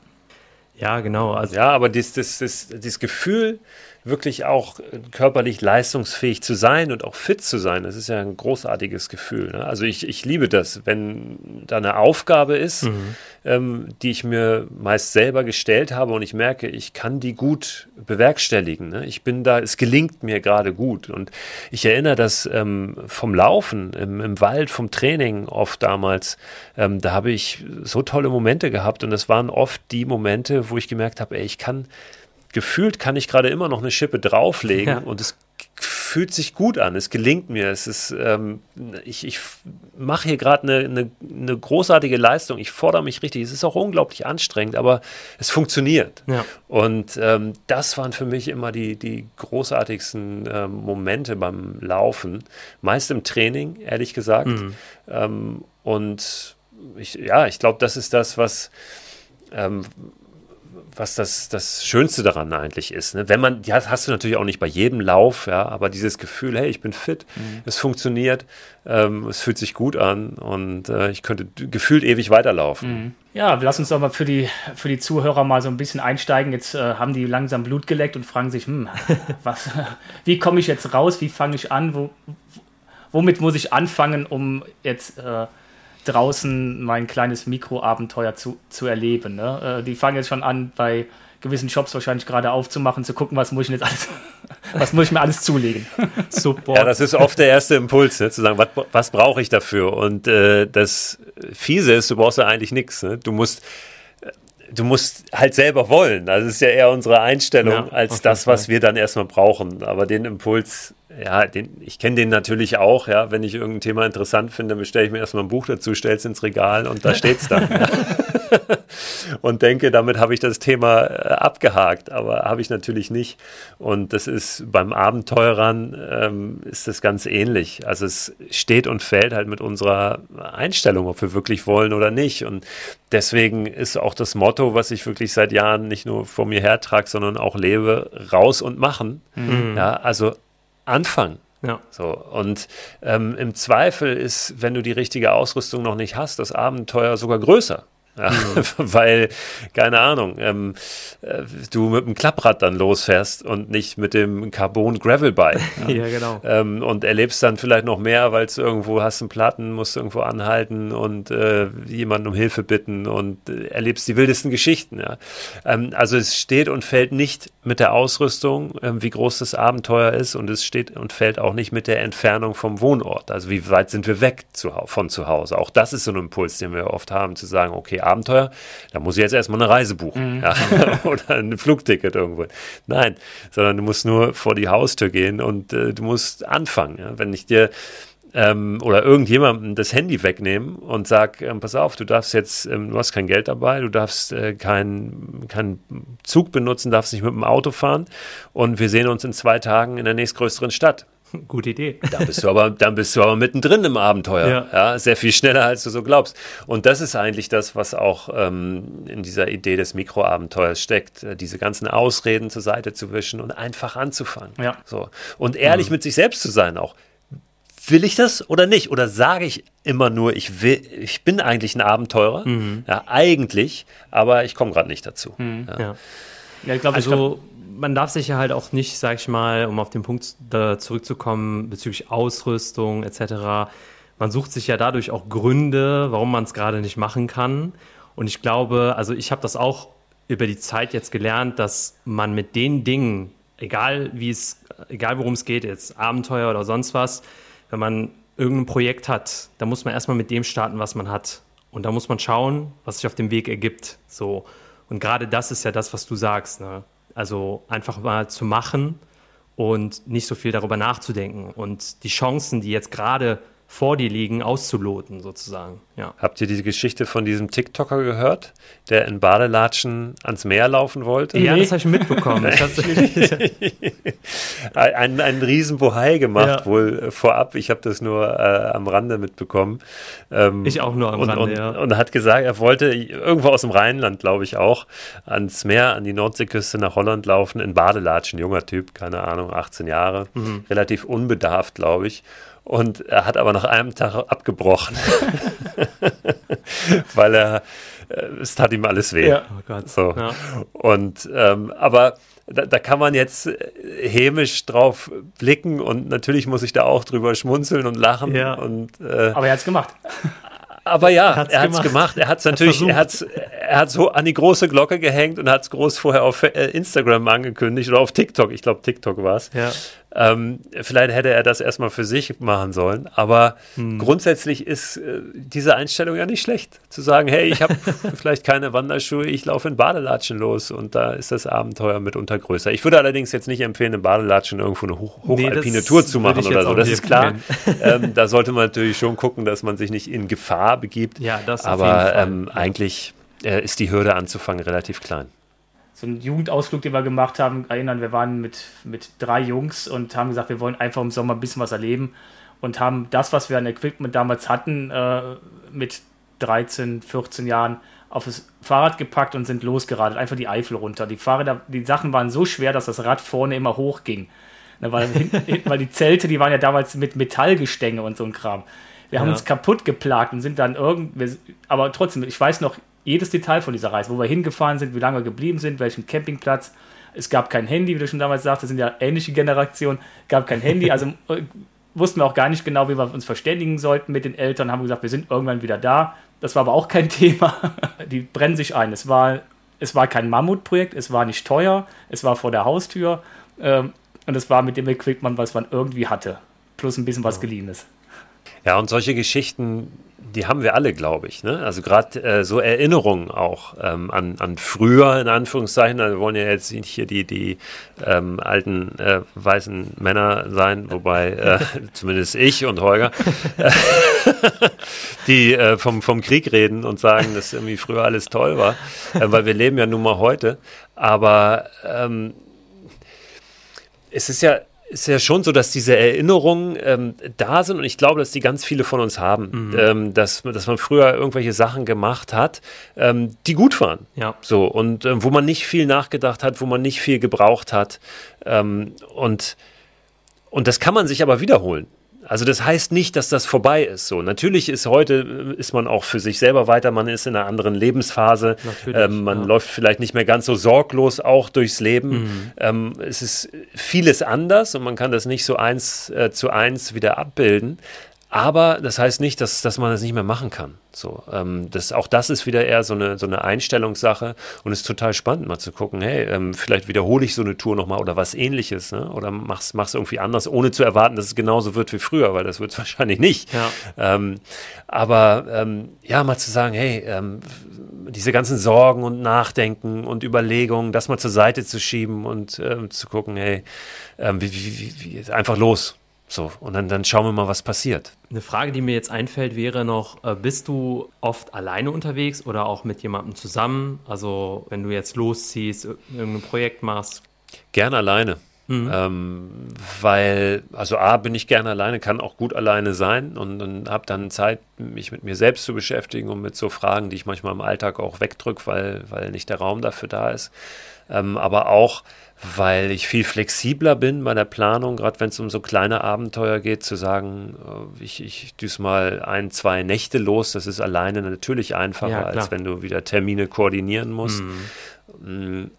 Ja, genau. Also ja, aber dieses, das, das, dieses Gefühl, wirklich auch körperlich leistungsfähig zu sein und auch fit zu sein, das ist ja ein großartiges Gefühl. Ne? Also ich, ich liebe das, wenn da eine Aufgabe ist, mhm. ähm, die ich mir meist selber gestellt habe und ich merke, ich kann die gut bewerkstelligen. Ne? Ich bin da, es gelingt mir gerade gut. Und ich erinnere das ähm, vom Laufen im, im, Wald, vom Training oft damals, ähm, da habe ich so tolle Momente gehabt und es waren oft die Momente, wo ich gemerkt habe, ey, ich kann gefühlt kann ich gerade immer noch eine Schippe drauflegen ja. und es fühlt sich gut an, es gelingt mir, es ist, ähm, ich, ich mache hier gerade eine, eine, eine, großartige Leistung, ich fordere mich richtig, es ist auch unglaublich anstrengend, aber es funktioniert. Ja. Und ähm, das waren für mich immer die, die großartigsten ähm, Momente beim Laufen, meist im Training, ehrlich gesagt. Mhm. Ähm, und ich, ja, ich glaube, das ist das, was ähm, was das, das Schönste daran eigentlich ist. Ne? Wenn man, ja, das hast du natürlich auch nicht bei jedem Lauf, ja, aber dieses Gefühl, hey, ich bin fit, mhm. es funktioniert, ähm, es fühlt sich gut an und äh, ich könnte gefühlt ewig weiterlaufen. Mhm. Ja, lass uns doch mal für die, für die Zuhörer mal so ein bisschen einsteigen. Jetzt äh, haben die langsam Blut geleckt und fragen sich, hm, was, wie komme ich jetzt raus, wie fange ich an, wo, womit muss ich anfangen, um jetzt äh, draußen mein kleines Mikroabenteuer zu, zu erleben. Ne? Äh, die fangen jetzt schon an, bei gewissen Shops wahrscheinlich gerade aufzumachen, zu gucken, was muss ich jetzt alles, was muss ich mir alles zulegen. Support. Ja, das ist oft der erste Impuls, ne? zu sagen, was, was brauche ich dafür? Und äh, das Fiese ist, du brauchst ja eigentlich nichts. Ne? Du musst du musst halt selber wollen. Das ist ja eher unsere Einstellung ja, als das, was wir dann erstmal brauchen. Aber den Impuls, ja, den, ich kenne den natürlich auch, ja. Wenn ich irgendein Thema interessant finde, bestelle ich mir erstmal ein Buch dazu, stelle es ins Regal und da steht es dann. und denke, damit habe ich das Thema äh, abgehakt, aber habe ich natürlich nicht. Und das ist beim Abenteurern ähm, ist das ganz ähnlich. Also es steht und fällt halt mit unserer Einstellung, ob wir wirklich wollen oder nicht. Und deswegen ist auch das Motto, was ich wirklich seit Jahren nicht nur vor mir hertrage, sondern auch lebe, raus und machen. Mhm. Ja, also anfangen. Ja. So, und ähm, im Zweifel ist, wenn du die richtige Ausrüstung noch nicht hast, das Abenteuer sogar größer. Ja, mhm. Weil, keine Ahnung, ähm, äh, du mit dem Klapprad dann losfährst und nicht mit dem Carbon Gravel Bike. Ja, ja genau. Ähm, und erlebst dann vielleicht noch mehr, weil es irgendwo hast einen Platten, musst irgendwo anhalten und äh, jemanden um Hilfe bitten und äh, erlebst die wildesten Geschichten. Ja. Ähm, also es steht und fällt nicht mit der Ausrüstung, äh, wie groß das Abenteuer ist und es steht und fällt auch nicht mit der Entfernung vom Wohnort. Also wie weit sind wir weg zu, von zu Hause? Auch das ist so ein Impuls, den wir oft haben, zu sagen, okay, Abenteuer, da muss ich jetzt erstmal eine Reise buchen mhm. ja, oder ein Flugticket irgendwo. Nein, sondern du musst nur vor die Haustür gehen und äh, du musst anfangen. Ja? Wenn ich dir ähm, oder irgendjemandem das Handy wegnehmen und sag, ähm, pass auf, du darfst jetzt, ähm, du hast kein Geld dabei, du darfst äh, keinen kein Zug benutzen, darfst nicht mit dem Auto fahren und wir sehen uns in zwei Tagen in der nächstgrößeren Stadt. Gute Idee. Da bist du aber, dann bist du aber mittendrin im Abenteuer. Ja. ja. sehr viel schneller, als du so glaubst. Und das ist eigentlich das, was auch ähm, in dieser Idee des Mikroabenteuers steckt, äh, diese ganzen Ausreden zur Seite zu wischen und einfach anzufangen. Ja. So. Und ehrlich mhm. mit sich selbst zu sein auch will ich das oder nicht? Oder sage ich immer nur, ich will, ich bin eigentlich ein Abenteurer, mhm. ja, eigentlich, aber ich komme gerade nicht dazu. Mhm. Ja. Ja. ja. ich glaube, also man darf sich ja halt auch nicht, sag ich mal, um auf den Punkt zurückzukommen bezüglich Ausrüstung etc. Man sucht sich ja dadurch auch Gründe, warum man es gerade nicht machen kann. Und ich glaube, also ich habe das auch über die Zeit jetzt gelernt, dass man mit den Dingen, egal wie es, egal worum es geht, jetzt Abenteuer oder sonst was, wenn man irgendein Projekt hat, dann muss man erstmal mit dem starten, was man hat. Und da muss man schauen, was sich auf dem Weg ergibt. So. Und gerade das ist ja das, was du sagst. Ne? Also einfach mal zu machen und nicht so viel darüber nachzudenken. Und die Chancen, die jetzt gerade vor dir liegen, auszuloten, sozusagen. Ja. Habt ihr diese Geschichte von diesem TikToker gehört, der in Badelatschen ans Meer laufen wollte? Ja, nee. das habe ich mitbekommen. ein, ein riesen Bohai gemacht, ja. wohl äh, vorab. Ich habe das nur äh, am Rande mitbekommen. Ähm, ich auch nur am und, Rande, und, ja. Und hat gesagt, er wollte irgendwo aus dem Rheinland, glaube ich auch, ans Meer, an die Nordseeküste nach Holland laufen, in Badelatschen, junger Typ, keine Ahnung, 18 Jahre, mhm. relativ unbedarft, glaube ich. Und er hat aber nach einem Tag abgebrochen, weil er, äh, es tat ihm alles weh. Ja. Oh Gott. So. Ja. Und, ähm, aber da, da, kann man jetzt äh, hämisch drauf blicken und natürlich muss ich da auch drüber schmunzeln und lachen. Ja. Und, äh, aber er hat es gemacht. Aber ja, er hat es gemacht. gemacht. Er hat es natürlich, er hat er hat so an die große Glocke gehängt und hat es groß vorher auf äh, Instagram angekündigt oder auf TikTok. Ich glaube, TikTok war es. Ja. Ähm, vielleicht hätte er das erstmal für sich machen sollen, aber hm. grundsätzlich ist äh, diese Einstellung ja nicht schlecht. Zu sagen, hey, ich habe vielleicht keine Wanderschuhe, ich laufe in Badelatschen los und da ist das Abenteuer mitunter größer. Ich würde allerdings jetzt nicht empfehlen, in Badelatschen irgendwo eine hoch, hochalpine nee, Tour zu machen oder so. Das ist klar. ähm, da sollte man natürlich schon gucken, dass man sich nicht in Gefahr begibt. Ja, das aber ähm, eigentlich äh, ist die Hürde anzufangen relativ klein so einen Jugendausflug, den wir gemacht haben, erinnern, wir waren mit, mit drei Jungs und haben gesagt, wir wollen einfach im Sommer ein bisschen was erleben und haben das, was wir an Equipment damals hatten, äh, mit 13, 14 Jahren auf das Fahrrad gepackt und sind losgeradelt, einfach die Eifel runter. Die Fahrräder, die Sachen waren so schwer, dass das Rad vorne immer hoch ging. Ne, weil, weil die Zelte, die waren ja damals mit Metallgestänge und so ein Kram. Wir haben ja. uns kaputt geplagt und sind dann irgendwie, aber trotzdem, ich weiß noch, jedes Detail von dieser Reise, wo wir hingefahren sind, wie lange wir geblieben sind, welchen Campingplatz. Es gab kein Handy, wie du schon damals sagst, sind ja ähnliche Generationen, gab kein Handy, also äh, wussten wir auch gar nicht genau, wie wir uns verständigen sollten mit den Eltern, haben gesagt, wir sind irgendwann wieder da. Das war aber auch kein Thema. Die brennen sich ein. Es war, es war kein Mammutprojekt, es war nicht teuer, es war vor der Haustür ähm, und es war mit dem Equipment, was man irgendwie hatte. Plus ein bisschen was geliehenes. Ja, und solche Geschichten, die haben wir alle, glaube ich. Ne? Also gerade äh, so Erinnerungen auch ähm, an, an früher, in Anführungszeichen. Also wir wollen ja jetzt nicht hier die, die ähm, alten äh, weißen Männer sein, wobei äh, zumindest ich und Holger, die äh, vom, vom Krieg reden und sagen, dass irgendwie früher alles toll war, äh, weil wir leben ja nun mal heute. Aber ähm, es ist ja ist ja schon so, dass diese Erinnerungen ähm, da sind und ich glaube, dass die ganz viele von uns haben, mhm. ähm, dass, dass man früher irgendwelche Sachen gemacht hat, ähm, die gut waren. Ja. So und äh, wo man nicht viel nachgedacht hat, wo man nicht viel gebraucht hat. Ähm, und, und das kann man sich aber wiederholen. Also das heißt nicht, dass das vorbei ist. So natürlich ist heute ist man auch für sich selber weiter. Man ist in einer anderen Lebensphase. Ähm, man ja. läuft vielleicht nicht mehr ganz so sorglos auch durchs Leben. Mhm. Ähm, es ist vieles anders und man kann das nicht so eins äh, zu eins wieder abbilden. Aber das heißt nicht, dass, dass man das nicht mehr machen kann. So, ähm, das, auch das ist wieder eher so eine, so eine Einstellungssache und es ist total spannend, mal zu gucken, hey, ähm, vielleicht wiederhole ich so eine Tour nochmal oder was ähnliches, ne? oder mach's, mach's irgendwie anders, ohne zu erwarten, dass es genauso wird wie früher, weil das wird es wahrscheinlich nicht. Ja. Ähm, aber ähm, ja, mal zu sagen, hey, ähm, diese ganzen Sorgen und Nachdenken und Überlegungen, das mal zur Seite zu schieben und ähm, zu gucken, hey, wie, wie, wie, wie, einfach los. So, und dann, dann schauen wir mal, was passiert. Eine Frage, die mir jetzt einfällt, wäre noch, äh, bist du oft alleine unterwegs oder auch mit jemandem zusammen? Also wenn du jetzt losziehst, irgendein Projekt machst? Gerne alleine. Mhm. Ähm, weil, also A, bin ich gerne alleine, kann auch gut alleine sein und, und habe dann Zeit, mich mit mir selbst zu beschäftigen und mit so Fragen, die ich manchmal im Alltag auch wegdrücke, weil, weil nicht der Raum dafür da ist. Ähm, aber auch, weil ich viel flexibler bin bei der Planung, gerade wenn es um so kleine Abenteuer geht, zu sagen, äh, ich, ich düse mal ein, zwei Nächte los, das ist alleine natürlich einfacher, ja, als wenn du wieder Termine koordinieren musst. Mhm.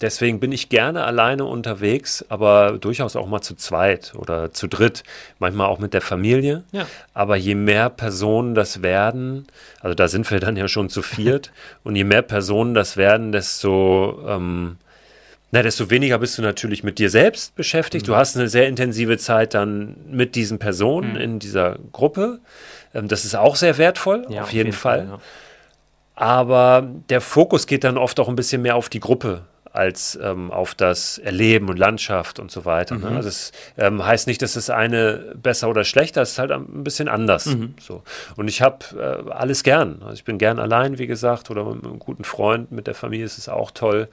Deswegen bin ich gerne alleine unterwegs, aber durchaus auch mal zu zweit oder zu dritt, manchmal auch mit der Familie. Ja. Aber je mehr Personen das werden, also da sind wir dann ja schon zu viert, und je mehr Personen das werden, desto ähm, na, desto weniger bist du natürlich mit dir selbst beschäftigt. Mhm. Du hast eine sehr intensive Zeit dann mit diesen Personen mhm. in dieser Gruppe. Ähm, das ist auch sehr wertvoll, ja, auf, jeden, jeden Fall. Fall ja. Aber der Fokus geht dann oft auch ein bisschen mehr auf die Gruppe als ähm, auf das Erleben und Landschaft und so weiter. Ne? Mhm. Also es ähm, heißt nicht, dass das eine besser oder schlechter ist halt ein bisschen anders. Mhm. So. Und ich habe äh, alles gern. Also ich bin gern allein, wie gesagt, oder mit einem guten Freund, mit der Familie ist es auch toll.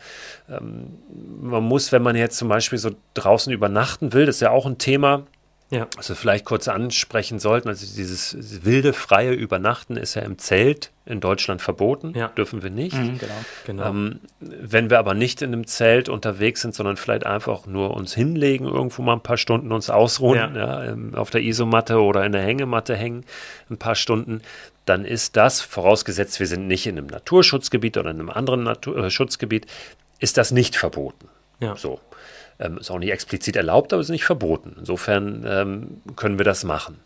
Ähm, man muss, wenn man jetzt zum Beispiel so draußen übernachten will, das ist ja auch ein Thema, ja. Was wir vielleicht kurz ansprechen sollten, also dieses wilde, freie Übernachten ist ja im Zelt in Deutschland verboten, ja. dürfen wir nicht. Mhm, genau. genau. Ähm, wenn wir aber nicht in einem Zelt unterwegs sind, sondern vielleicht einfach nur uns hinlegen, irgendwo mal ein paar Stunden uns ausruhen, ja. ja auf der Isomatte oder in der Hängematte hängen, ein paar Stunden, dann ist das, vorausgesetzt wir sind nicht in einem Naturschutzgebiet oder in einem anderen Natur äh, Schutzgebiet, ist das nicht verboten. Ja. So. Ähm, ist auch nicht explizit erlaubt, aber ist nicht verboten. Insofern ähm, können wir das machen.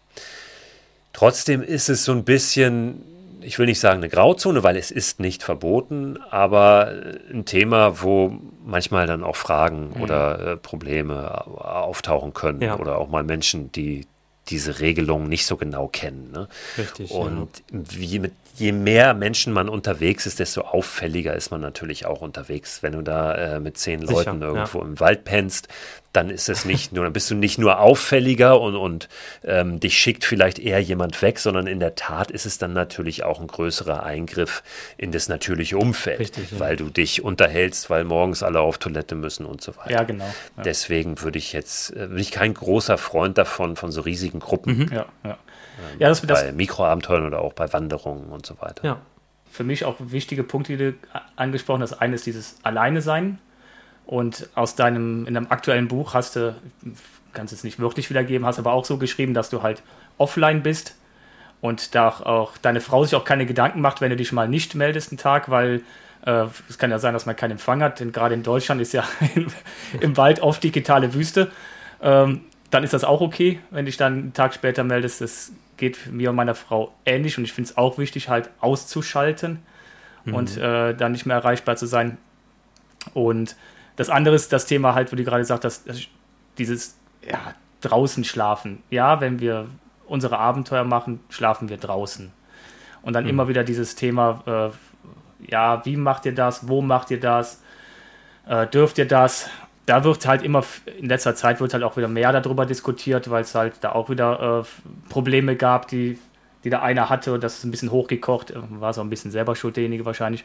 Trotzdem ist es so ein bisschen, ich will nicht sagen eine Grauzone, weil es ist nicht verboten, aber ein Thema, wo manchmal dann auch Fragen mhm. oder äh, Probleme auftauchen können ja. oder auch mal Menschen, die diese Regelung nicht so genau kennen. Ne? Richtig. Und ja. wie mit, je mehr Menschen man unterwegs ist, desto auffälliger ist man natürlich auch unterwegs. Wenn du da äh, mit zehn Sicher, Leuten irgendwo ja. im Wald pennst, dann ist es nicht nur, dann bist du nicht nur auffälliger und, und ähm, dich schickt vielleicht eher jemand weg, sondern in der Tat ist es dann natürlich auch ein größerer Eingriff in das natürliche Umfeld, Richtig, ja. weil du dich unterhältst, weil morgens alle auf Toilette müssen und so weiter. Ja, genau. Ja. Deswegen würde ich jetzt, äh, bin ich kein großer Freund davon, von so riesigen Gruppen. Mhm. Ja, ja. Ähm, ja das, bei das, Mikroabenteuern oder auch bei Wanderungen und so weiter. Ja. Für mich auch wichtige Punkte, die du angesprochen hast. Eine ist dieses Alleine sein und aus deinem, in deinem aktuellen Buch hast du, kannst es nicht wirklich wiedergeben, hast aber auch so geschrieben, dass du halt offline bist und da auch deine Frau sich auch keine Gedanken macht, wenn du dich mal nicht meldest einen Tag, weil äh, es kann ja sein, dass man keinen Empfang hat, denn gerade in Deutschland ist ja im Wald oft digitale Wüste. Ähm, dann ist das auch okay, wenn dich dann einen Tag später meldest. Das geht mir und meiner Frau ähnlich und ich finde es auch wichtig, halt auszuschalten mhm. und äh, dann nicht mehr erreichbar zu sein. Und das andere ist das Thema halt, wo du gerade gesagt hast, dieses ja, draußen schlafen. Ja, wenn wir unsere Abenteuer machen, schlafen wir draußen. Und dann mhm. immer wieder dieses Thema, äh, ja, wie macht ihr das? Wo macht ihr das? Äh, dürft ihr das? Da wird halt immer, in letzter Zeit wird halt auch wieder mehr darüber diskutiert, weil es halt da auch wieder äh, Probleme gab, die, die da einer hatte und das ist ein bisschen hochgekocht. War es auch ein bisschen selber schuld, derjenige wahrscheinlich.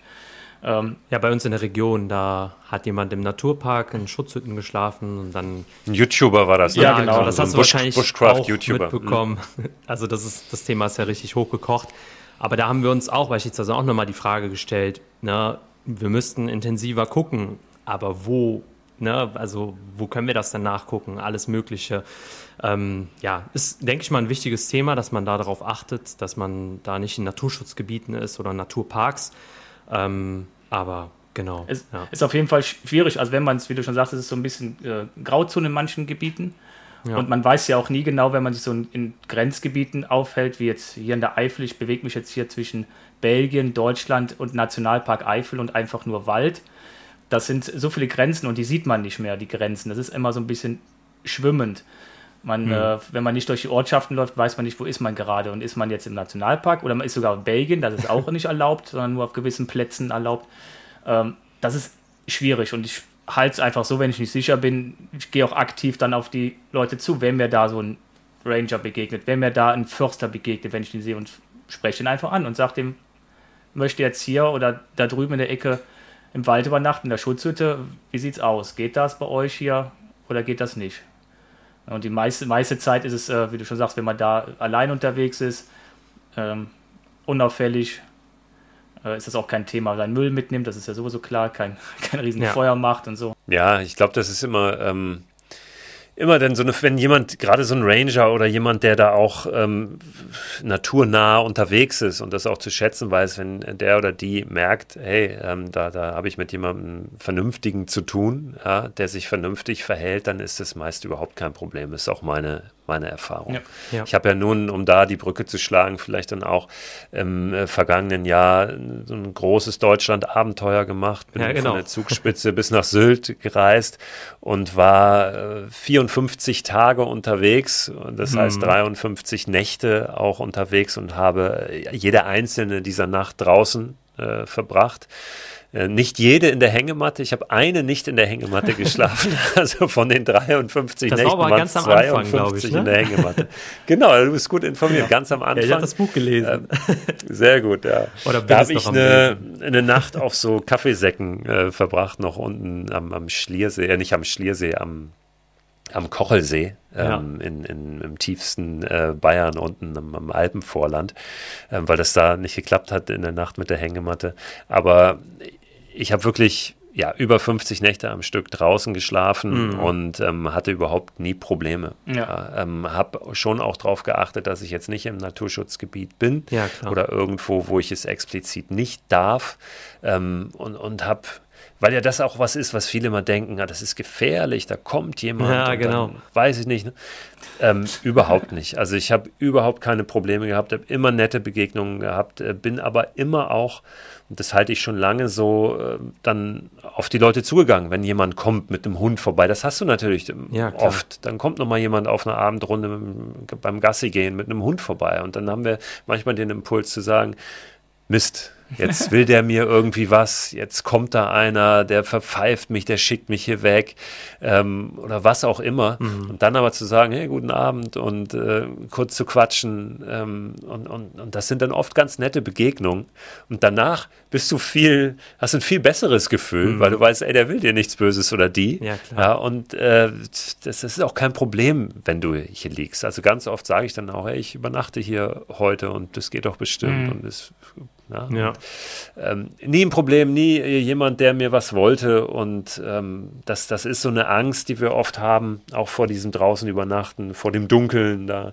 Ähm, ja, bei uns in der Region, da hat jemand im Naturpark in Schutzhütten geschlafen und dann. Ein YouTuber war das, ne? Ja, genau. Das so hast du Bush, wahrscheinlich Bushcraft auch mitbekommen. Mhm. Also das ist das Thema ist ja richtig hochgekocht. Aber da haben wir uns auch beispielsweise auch nochmal die Frage gestellt, na, wir müssten intensiver gucken, aber wo, ne, also wo können wir das denn nachgucken? Alles Mögliche. Ähm, ja, ist, denke ich mal, ein wichtiges Thema, dass man da darauf achtet, dass man da nicht in Naturschutzgebieten ist oder Naturparks. Ähm, aber genau. Es ja. ist auf jeden Fall schwierig. Also wenn man es, wie du schon sagst, es ist so ein bisschen äh, Grauzone in manchen Gebieten. Ja. Und man weiß ja auch nie genau, wenn man sich so in, in, Grenzgebieten aufhält, wie jetzt hier in der Eifel, ich bewege mich jetzt hier zwischen Belgien, Deutschland und Nationalpark Eifel und einfach nur Wald. Das sind so viele Grenzen und die sieht man nicht mehr, die Grenzen. Das ist immer so ein bisschen schwimmend. Man, mhm. äh, wenn man nicht durch die Ortschaften läuft, weiß man nicht, wo ist man gerade. Und ist man jetzt im Nationalpark oder man ist sogar in Belgien, das ist auch nicht erlaubt, sondern nur auf gewissen Plätzen erlaubt. Ähm, das ist schwierig und ich halte es einfach so, wenn ich nicht sicher bin, ich gehe auch aktiv dann auf die Leute zu, wenn mir da so ein Ranger begegnet, wenn mir da ein Förster begegnet, wenn ich ihn sehe und spreche ihn einfach an und sage dem, möchte jetzt hier oder da drüben in der Ecke im Wald übernachten, in der Schutzhütte, wie sieht's aus? Geht das bei euch hier oder geht das nicht? Und die meiste, meiste Zeit ist es, äh, wie du schon sagst, wenn man da allein unterwegs ist, ähm, unauffällig, äh, ist das auch kein Thema. Sein Müll mitnimmt, das ist ja sowieso klar, kein, kein riesen ja. Feuer macht und so. Ja, ich glaube, das ist immer, ähm, immer denn so eine, wenn jemand, gerade so ein Ranger oder jemand, der da auch ähm, naturnah unterwegs ist und das auch zu schätzen weiß, wenn der oder die merkt, hey, ähm, da, da habe ich mit jemandem Vernünftigen zu tun, ja, der sich vernünftig verhält, dann ist das meist überhaupt kein Problem. Ist auch meine, meine Erfahrung. Ja, ja. Ich habe ja nun, um da die Brücke zu schlagen, vielleicht dann auch im äh, vergangenen Jahr so ein großes Deutschland-Abenteuer gemacht, bin ja, genau. von der Zugspitze bis nach Sylt gereist und war äh, 54 Tage unterwegs, das hm. heißt 53 Nächte auch unterwegs und habe jede einzelne dieser Nacht draußen äh, verbracht. Äh, nicht jede in der Hängematte. Ich habe eine nicht in der Hängematte geschlafen. also von den 53 das Nächten waren es 52 ich, ne? in der Hängematte. genau, du bist gut informiert, ja. ganz am Anfang. Ja, ich habe das Buch gelesen. Äh, sehr gut, ja. Oder da habe ich eine, eine, Nacht auf so Kaffeesäcken äh, verbracht, noch unten am, am Schliersee, äh, nicht am Schliersee, am am Kochelsee, ähm, ja. in, in, im tiefsten äh, Bayern unten am, am Alpenvorland, äh, weil das da nicht geklappt hat in der Nacht mit der Hängematte. Aber ich habe wirklich ja, über 50 Nächte am Stück draußen geschlafen mhm. und ähm, hatte überhaupt nie Probleme. Ja. Ähm, habe schon auch darauf geachtet, dass ich jetzt nicht im Naturschutzgebiet bin ja, oder irgendwo, wo ich es explizit nicht darf ähm, und, und habe weil ja das auch was ist, was viele immer denken, ah, das ist gefährlich, da kommt jemand. Ja, genau. weiß ich nicht. Ne? Ähm, überhaupt nicht. Also ich habe überhaupt keine Probleme gehabt, habe immer nette Begegnungen gehabt, äh, bin aber immer auch, und das halte ich schon lange so, äh, dann auf die Leute zugegangen, wenn jemand kommt mit einem Hund vorbei. Das hast du natürlich ja, oft. Dann kommt nochmal jemand auf eine Abendrunde mit, beim Gassi gehen mit einem Hund vorbei. Und dann haben wir manchmal den Impuls zu sagen, Mist, Jetzt will der mir irgendwie was, jetzt kommt da einer, der verpfeift mich, der schickt mich hier weg ähm, oder was auch immer. Mhm. Und dann aber zu sagen, hey, guten Abend und äh, kurz zu quatschen ähm, und, und, und das sind dann oft ganz nette Begegnungen. Und danach bist du viel, hast ein viel besseres Gefühl, mhm. weil du weißt, ey, der will dir nichts Böses oder die. Ja, klar. Ja, und äh, das, ist auch kein Problem, wenn du hier liegst. Also ganz oft sage ich dann auch, hey, ich übernachte hier heute und das geht doch bestimmt mhm. und es ja. ja. Ähm, nie ein Problem, nie jemand, der mir was wollte. Und ähm, das, das ist so eine Angst, die wir oft haben, auch vor diesem draußen übernachten, vor dem Dunkeln da.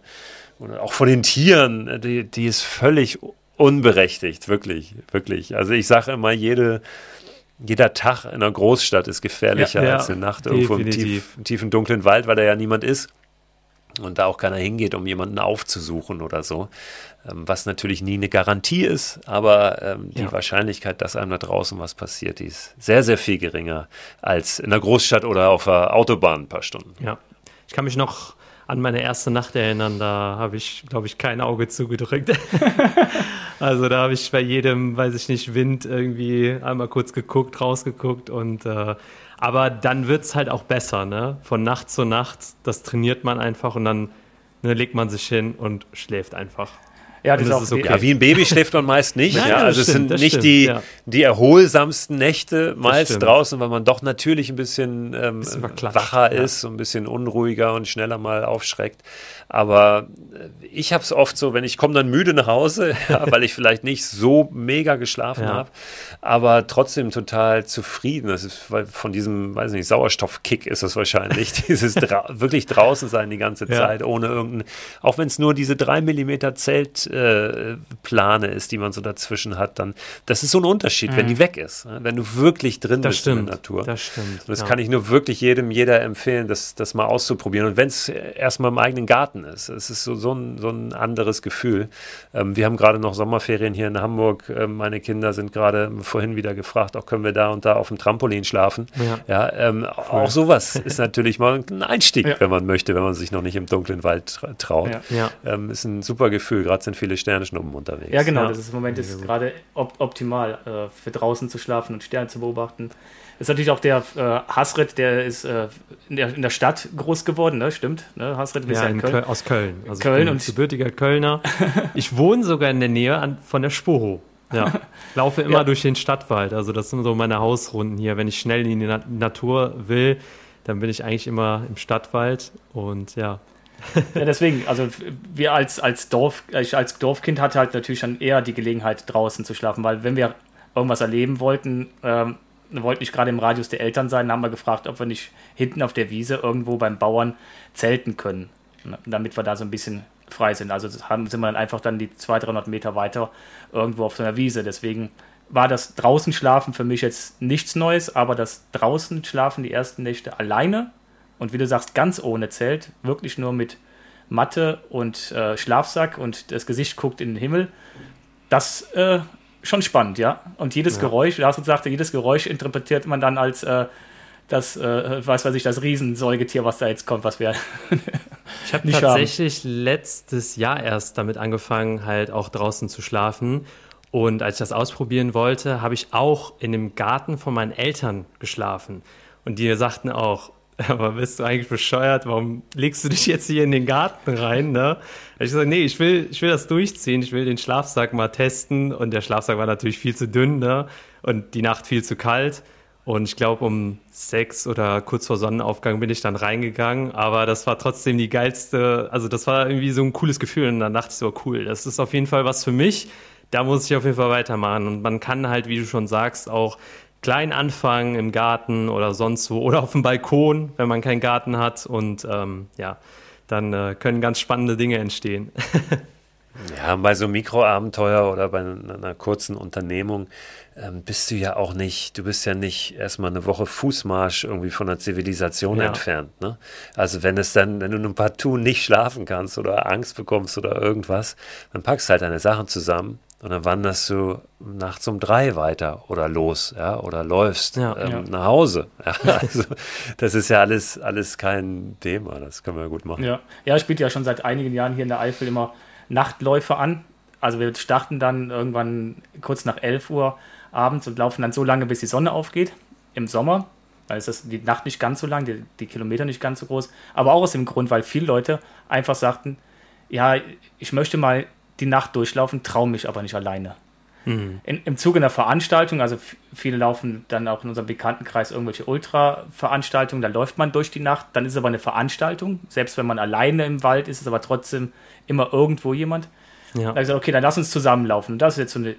Oder auch vor den Tieren, die, die ist völlig unberechtigt, wirklich, wirklich. Also ich sage immer, jede, jeder Tag in einer Großstadt ist gefährlicher ja, ja, als eine Nacht irgendwo im, tief, im tiefen, dunklen Wald, weil da ja niemand ist und da auch keiner hingeht, um jemanden aufzusuchen oder so. Ähm, was natürlich nie eine Garantie ist, aber ähm, die ja. Wahrscheinlichkeit, dass einem da draußen was passiert, die ist sehr, sehr viel geringer als in der Großstadt oder auf der Autobahn ein paar Stunden. Ja, ich kann mich noch an meine erste Nacht erinnern, da habe ich, glaube ich, kein Auge zugedrückt. also da habe ich bei jedem, weiß ich nicht, Wind irgendwie einmal kurz geguckt, rausgeguckt und äh, aber dann wird es halt auch besser, ne? Von Nacht zu Nacht, das trainiert man einfach und dann ne, legt man sich hin und schläft einfach. Ja, das, das ist, okay. Ja, wie ein Baby schläft man meist nicht. Nein, ja, also es sind nicht stimmt, die, ja. die erholsamsten Nächte meist draußen, weil man doch natürlich ein bisschen, ähm, bisschen wacher ist, so ein bisschen unruhiger und schneller mal aufschreckt. Aber äh, ich habe es oft so, wenn ich komme dann müde nach Hause, ja, weil ich vielleicht nicht so mega geschlafen ja. habe, aber trotzdem total zufrieden. Das ist von diesem, weiß nicht, Sauerstoffkick ist es wahrscheinlich, dieses dra wirklich draußen sein die ganze Zeit, ohne irgendein, auch wenn es nur diese drei Millimeter Zelt Zeitplane äh, ist, die man so dazwischen hat, dann, das ist so ein Unterschied, mhm. wenn die weg ist. Ne? Wenn du wirklich drin das bist stimmt, in der Natur. Das stimmt. Und das ja. kann ich nur wirklich jedem, jeder empfehlen, das, das mal auszuprobieren. Und wenn es erstmal im eigenen Garten ist, es ist so, so, ein, so ein anderes Gefühl. Ähm, wir haben gerade noch Sommerferien hier in Hamburg. Ähm, meine Kinder sind gerade vorhin wieder gefragt, auch können wir da und da auf dem Trampolin schlafen. Ja, ja ähm, cool. auch sowas ist natürlich mal ein Einstieg, ja. wenn man möchte, wenn man sich noch nicht im dunklen Wald traut. Ja. Ähm, ist ein super Gefühl. Gerade sind viele Sternschnuppen unterwegs. Ja, genau. Das ist im Moment ist gerade op optimal äh, für draußen zu schlafen und Sterne zu beobachten. Das ist natürlich auch der äh, Hasret, der ist äh, in, der, in, der, Stadt groß geworden, ne? Stimmt? Ne? Hasret ist ja, ja in Köln. Köl aus Köln. Also Köln und gebürtiger Kölner. Ich wohne sogar in der Nähe an, von der Spoho. Ja, laufe immer ja. durch den Stadtwald. Also das sind so meine Hausrunden hier. Wenn ich schnell in die Na Natur will, dann bin ich eigentlich immer im Stadtwald und ja. Ja, deswegen, also wir als, als Dorf, ich als Dorfkind hatte halt natürlich dann eher die Gelegenheit, draußen zu schlafen, weil wenn wir irgendwas erleben wollten, ähm, wollten nicht gerade im Radius der Eltern sein, haben wir gefragt, ob wir nicht hinten auf der Wiese irgendwo beim Bauern zelten können, ne, damit wir da so ein bisschen frei sind. Also haben, sind wir dann einfach dann die 200, 300 Meter weiter irgendwo auf so einer Wiese. Deswegen war das draußen schlafen für mich jetzt nichts Neues, aber das draußen schlafen die ersten Nächte alleine und wie du sagst, ganz ohne Zelt, wirklich nur mit Matte und äh, Schlafsack und das Gesicht guckt in den Himmel, das äh, schon spannend, ja. Und jedes ja. Geräusch, Lars sagte, jedes Geräusch interpretiert man dann als äh, das, äh, was weiß ich, das Riesensäugetier, was da jetzt kommt, was wir Ich habe tatsächlich haben. letztes Jahr erst damit angefangen, halt auch draußen zu schlafen. Und als ich das ausprobieren wollte, habe ich auch in dem Garten von meinen Eltern geschlafen. Und die sagten auch, aber bist du eigentlich bescheuert? Warum legst du dich jetzt hier in den Garten rein? Ne? Ich gesagt, nee, ich will, ich will das durchziehen. Ich will den Schlafsack mal testen. Und der Schlafsack war natürlich viel zu dünn ne? und die Nacht viel zu kalt. Und ich glaube, um sechs oder kurz vor Sonnenaufgang bin ich dann reingegangen. Aber das war trotzdem die geilste, also das war irgendwie so ein cooles Gefühl. Und dann dachte ich so, cool, das ist auf jeden Fall was für mich. Da muss ich auf jeden Fall weitermachen. Und man kann halt, wie du schon sagst, auch klein anfangen im Garten oder sonst wo oder auf dem Balkon, wenn man keinen Garten hat. Und ähm, ja, dann äh, können ganz spannende Dinge entstehen. ja, bei so einem Mikroabenteuer oder bei einer kurzen Unternehmung ähm, bist du ja auch nicht, du bist ja nicht erstmal eine Woche Fußmarsch irgendwie von der Zivilisation ja. entfernt. Ne? Also wenn es dann, wenn du ein partout nicht schlafen kannst oder Angst bekommst oder irgendwas, dann packst du halt deine Sachen zusammen und dann wanderst du nachts um drei weiter oder los, ja, oder läufst ja, ähm, ja. nach Hause. Ja, also das ist ja alles, alles kein Thema, das können wir gut machen. Ja, ja, ich spiele ja schon seit einigen Jahren hier in der Eifel immer Nachtläufe an. Also wir starten dann irgendwann kurz nach 11 Uhr abends und laufen dann so lange, bis die Sonne aufgeht im Sommer. Da ist das die Nacht nicht ganz so lang, die, die Kilometer nicht ganz so groß. Aber auch aus dem Grund, weil viele Leute einfach sagten, ja, ich möchte mal die Nacht durchlaufen, traue mich aber nicht alleine. Mhm. In, Im Zuge einer Veranstaltung, also viele laufen dann auch in unserem Bekanntenkreis irgendwelche Ultra-Veranstaltungen, da läuft man durch die Nacht, dann ist es aber eine Veranstaltung, selbst wenn man alleine im Wald ist, ist aber trotzdem immer irgendwo jemand. Ja. Da habe ich gesagt, okay, dann lass uns zusammenlaufen. Und das ist jetzt so eine,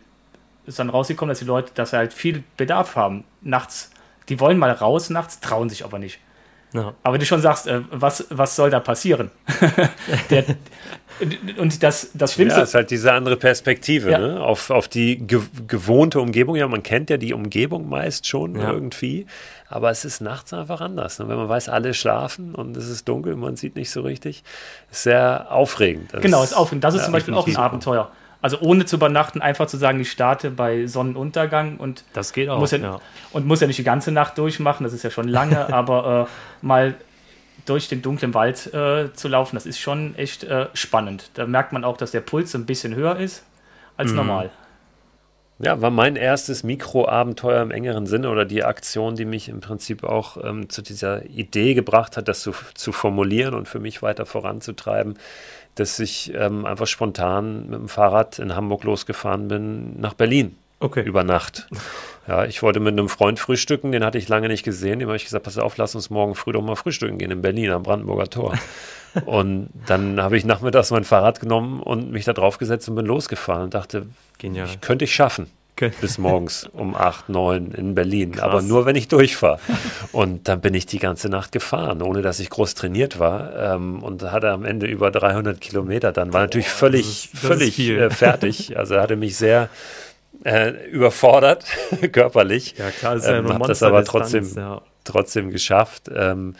ist dann rausgekommen, dass die Leute, dass sie halt viel Bedarf haben, nachts, die wollen mal raus nachts, trauen sich aber nicht. Ja. Aber du schon sagst, äh, was, was soll da passieren? der, und das, das Schlimmste. Ja, ist halt diese andere Perspektive ja. ne? auf, auf die ge gewohnte Umgebung. Ja, man kennt ja die Umgebung meist schon ja. irgendwie, aber es ist nachts einfach anders. Ne? Wenn man weiß, alle schlafen und es ist dunkel, man sieht nicht so richtig, ist sehr aufregend. Das genau, ist aufregend. Das ist zum Beispiel auch ein Abenteuer. Also ohne zu übernachten, einfach zu sagen, ich starte bei Sonnenuntergang und das geht auch, muss ja, ja. und muss ja nicht die ganze Nacht durchmachen, das ist ja schon lange, aber äh, mal durch den dunklen Wald äh, zu laufen, das ist schon echt äh, spannend. Da merkt man auch, dass der Puls ein bisschen höher ist als mhm. normal. Ja, war mein erstes Mikroabenteuer im engeren Sinne oder die Aktion, die mich im Prinzip auch ähm, zu dieser Idee gebracht hat, das zu, zu formulieren und für mich weiter voranzutreiben, dass ich ähm, einfach spontan mit dem Fahrrad in Hamburg losgefahren bin nach Berlin. Okay. Über Nacht. Ja, ich wollte mit einem Freund frühstücken, den hatte ich lange nicht gesehen. Dem habe ich gesagt, pass auf, lass uns morgen früh doch mal frühstücken gehen in Berlin am Brandenburger Tor. und dann habe ich nachmittags mein Fahrrad genommen und mich da drauf gesetzt und bin losgefahren und dachte, Genial. könnte ich schaffen. Bis morgens um 8, 9 in Berlin. Krass. Aber nur, wenn ich durchfahre. Und dann bin ich die ganze Nacht gefahren, ohne dass ich groß trainiert war. Ähm, und hatte am Ende über 300 Kilometer dann. War natürlich völlig, das ist, das völlig äh, fertig. Also hatte mich sehr äh, überfordert, körperlich. Ja, klar, ist ja ähm, habe das aber trotzdem, ja. trotzdem geschafft. Ähm,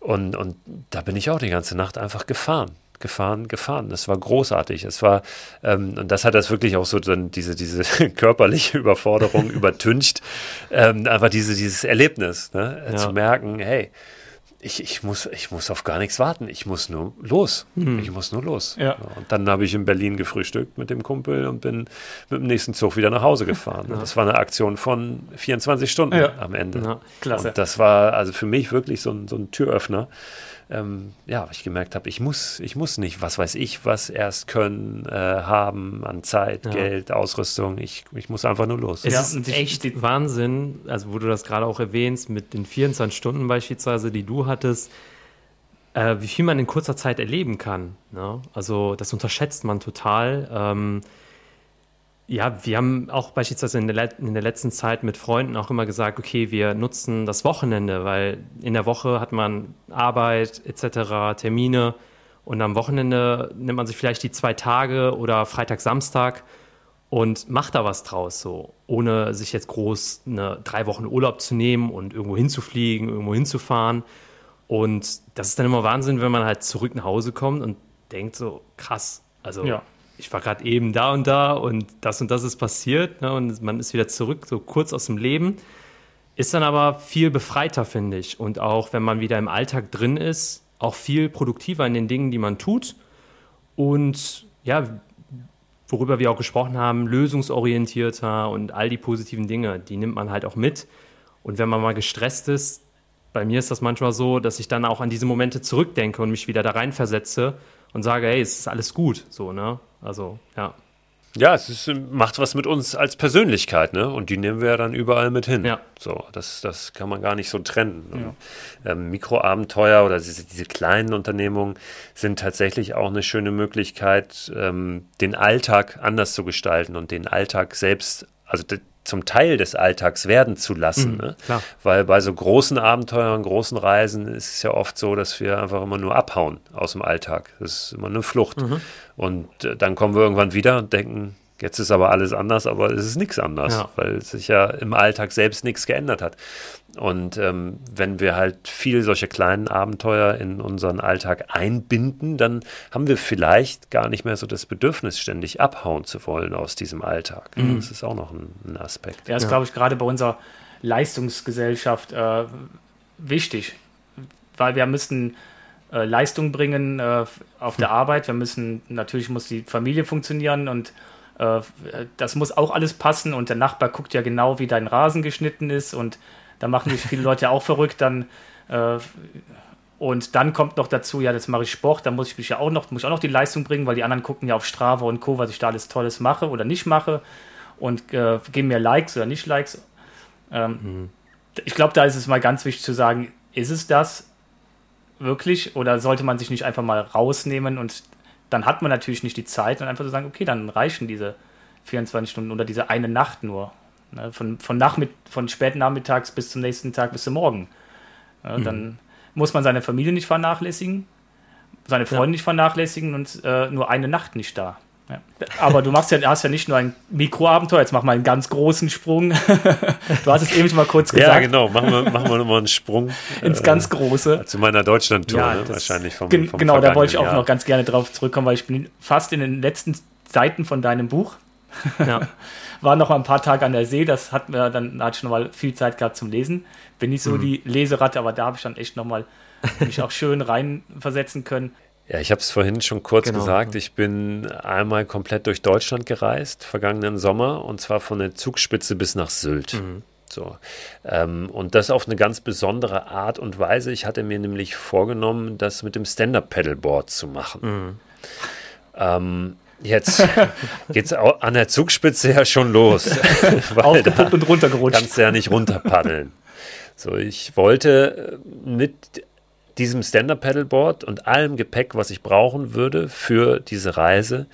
und, und da bin ich auch die ganze Nacht einfach gefahren gefahren, gefahren. Das war großartig. Es war, ähm, und das hat das wirklich auch so dann diese, diese körperliche Überforderung übertüncht. Ähm, einfach diese, dieses Erlebnis, ne? ja. zu merken, hey, ich, ich, muss, ich muss auf gar nichts warten. Ich muss nur los. Mhm. Ich muss nur los. Ja. Und dann habe ich in Berlin gefrühstückt mit dem Kumpel und bin mit dem nächsten Zug wieder nach Hause gefahren. Ja. Das war eine Aktion von 24 Stunden ja. am Ende. klasse. Und das war also für mich wirklich so ein, so ein Türöffner ähm, ja, ich gemerkt habe, ich muss, ich muss nicht, was weiß ich, was erst können, äh, haben an Zeit, ja. Geld, Ausrüstung. Ich, ich muss einfach nur los. Es ja, ist echt Wahnsinn, also wo du das gerade auch erwähnst, mit den 24 Stunden beispielsweise, die du hattest, äh, wie viel man in kurzer Zeit erleben kann. Ne? Also das unterschätzt man total. Ähm, ja, wir haben auch beispielsweise in der, in der, letzten Zeit mit Freunden auch immer gesagt, okay, wir nutzen das Wochenende, weil in der Woche hat man Arbeit etc., Termine und am Wochenende nimmt man sich vielleicht die zwei Tage oder Freitag, Samstag und macht da was draus, so, ohne sich jetzt groß eine drei Wochen Urlaub zu nehmen und irgendwo hinzufliegen, irgendwo hinzufahren. Und das ist dann immer Wahnsinn, wenn man halt zurück nach Hause kommt und denkt so, krass, also ja ich war gerade eben da und da und das und das ist passiert ne, und man ist wieder zurück, so kurz aus dem Leben. Ist dann aber viel befreiter, finde ich. Und auch wenn man wieder im Alltag drin ist, auch viel produktiver in den Dingen, die man tut. Und ja, worüber wir auch gesprochen haben, lösungsorientierter und all die positiven Dinge, die nimmt man halt auch mit. Und wenn man mal gestresst ist, bei mir ist das manchmal so, dass ich dann auch an diese Momente zurückdenke und mich wieder da reinversetze und sage, hey, es ist alles gut, so, ne? Also, ja. Ja, es ist, macht was mit uns als Persönlichkeit, ne? Und die nehmen wir ja dann überall mit hin. Ja. So, das, das kann man gar nicht so trennen. Ja. Ähm, Mikroabenteuer oder diese, diese, kleinen Unternehmungen sind tatsächlich auch eine schöne Möglichkeit, ähm, den Alltag anders zu gestalten und den Alltag selbst, also zum Teil des Alltags werden zu lassen. Mhm, ne? Weil bei so großen Abenteuern, großen Reisen ist es ja oft so, dass wir einfach immer nur abhauen aus dem Alltag. Das ist immer eine Flucht. Mhm. Und äh, dann kommen wir irgendwann wieder und denken, Jetzt ist aber alles anders, aber es ist nichts anders, ja. weil sich ja im Alltag selbst nichts geändert hat. Und ähm, wenn wir halt viel solche kleinen Abenteuer in unseren Alltag einbinden, dann haben wir vielleicht gar nicht mehr so das Bedürfnis, ständig abhauen zu wollen aus diesem Alltag. Mhm. Das ist auch noch ein, ein Aspekt. Ja, das ja. glaube ich gerade bei unserer Leistungsgesellschaft äh, wichtig, weil wir müssten äh, Leistung bringen äh, auf der hm. Arbeit. Wir müssen, natürlich muss die Familie funktionieren und äh, das muss auch alles passen und der Nachbar guckt ja genau, wie dein Rasen geschnitten ist und da machen sich viele Leute auch verrückt, dann äh, und dann kommt noch dazu, ja, das mache ich Sport, da muss ich mich ja auch noch, muss ich auch noch die Leistung bringen, weil die anderen gucken ja auf Strava und Co., was ich da alles Tolles mache oder nicht mache und äh, geben mir Likes oder nicht Likes. Ähm, mhm. Ich glaube, da ist es mal ganz wichtig zu sagen, ist es das wirklich oder sollte man sich nicht einfach mal rausnehmen und dann hat man natürlich nicht die Zeit, dann einfach zu sagen, okay, dann reichen diese 24 Stunden oder diese eine Nacht nur. Ne? Von, von, Nachmitt von späten Nachmittags bis zum nächsten Tag bis zum Morgen. Ja, mhm. Dann muss man seine Familie nicht vernachlässigen, seine Freunde ja. nicht vernachlässigen und äh, nur eine Nacht nicht da. Ja. Aber du machst ja, hast ja nicht nur ein Mikroabenteuer, jetzt mach mal einen ganz großen Sprung. du hast es eben schon mal kurz gesagt. Ja, genau, machen wir, machen wir nochmal einen Sprung. Ins äh, ganz Große. Zu meiner Deutschland-Tour, ja, ne? wahrscheinlich vom, vom Genau, da wollte ich auch Jahr. noch ganz gerne drauf zurückkommen, weil ich bin fast in den letzten Seiten von deinem Buch. Ja. War noch mal ein paar Tage an der See, das hat mir dann, da hatte ich noch mal viel Zeit gehabt zum Lesen. Bin nicht so mhm. die Leseratte, aber da habe ich dann echt noch mal mich auch schön reinversetzen können. Ja, ich habe es vorhin schon kurz genau. gesagt. Ich bin einmal komplett durch Deutschland gereist, vergangenen Sommer, und zwar von der Zugspitze bis nach Sylt. Mhm. So. Ähm, und das auf eine ganz besondere Art und Weise. Ich hatte mir nämlich vorgenommen, das mit dem Stand-Up-Pedalboard zu machen. Mhm. Ähm, Jetzt geht es an der Zugspitze ja schon los. da und runtergerutscht. Kannst du ja nicht runterpaddeln. So, ich wollte mit diesem Stand-Up-Pedalboard und allem Gepäck, was ich brauchen würde für diese Reise,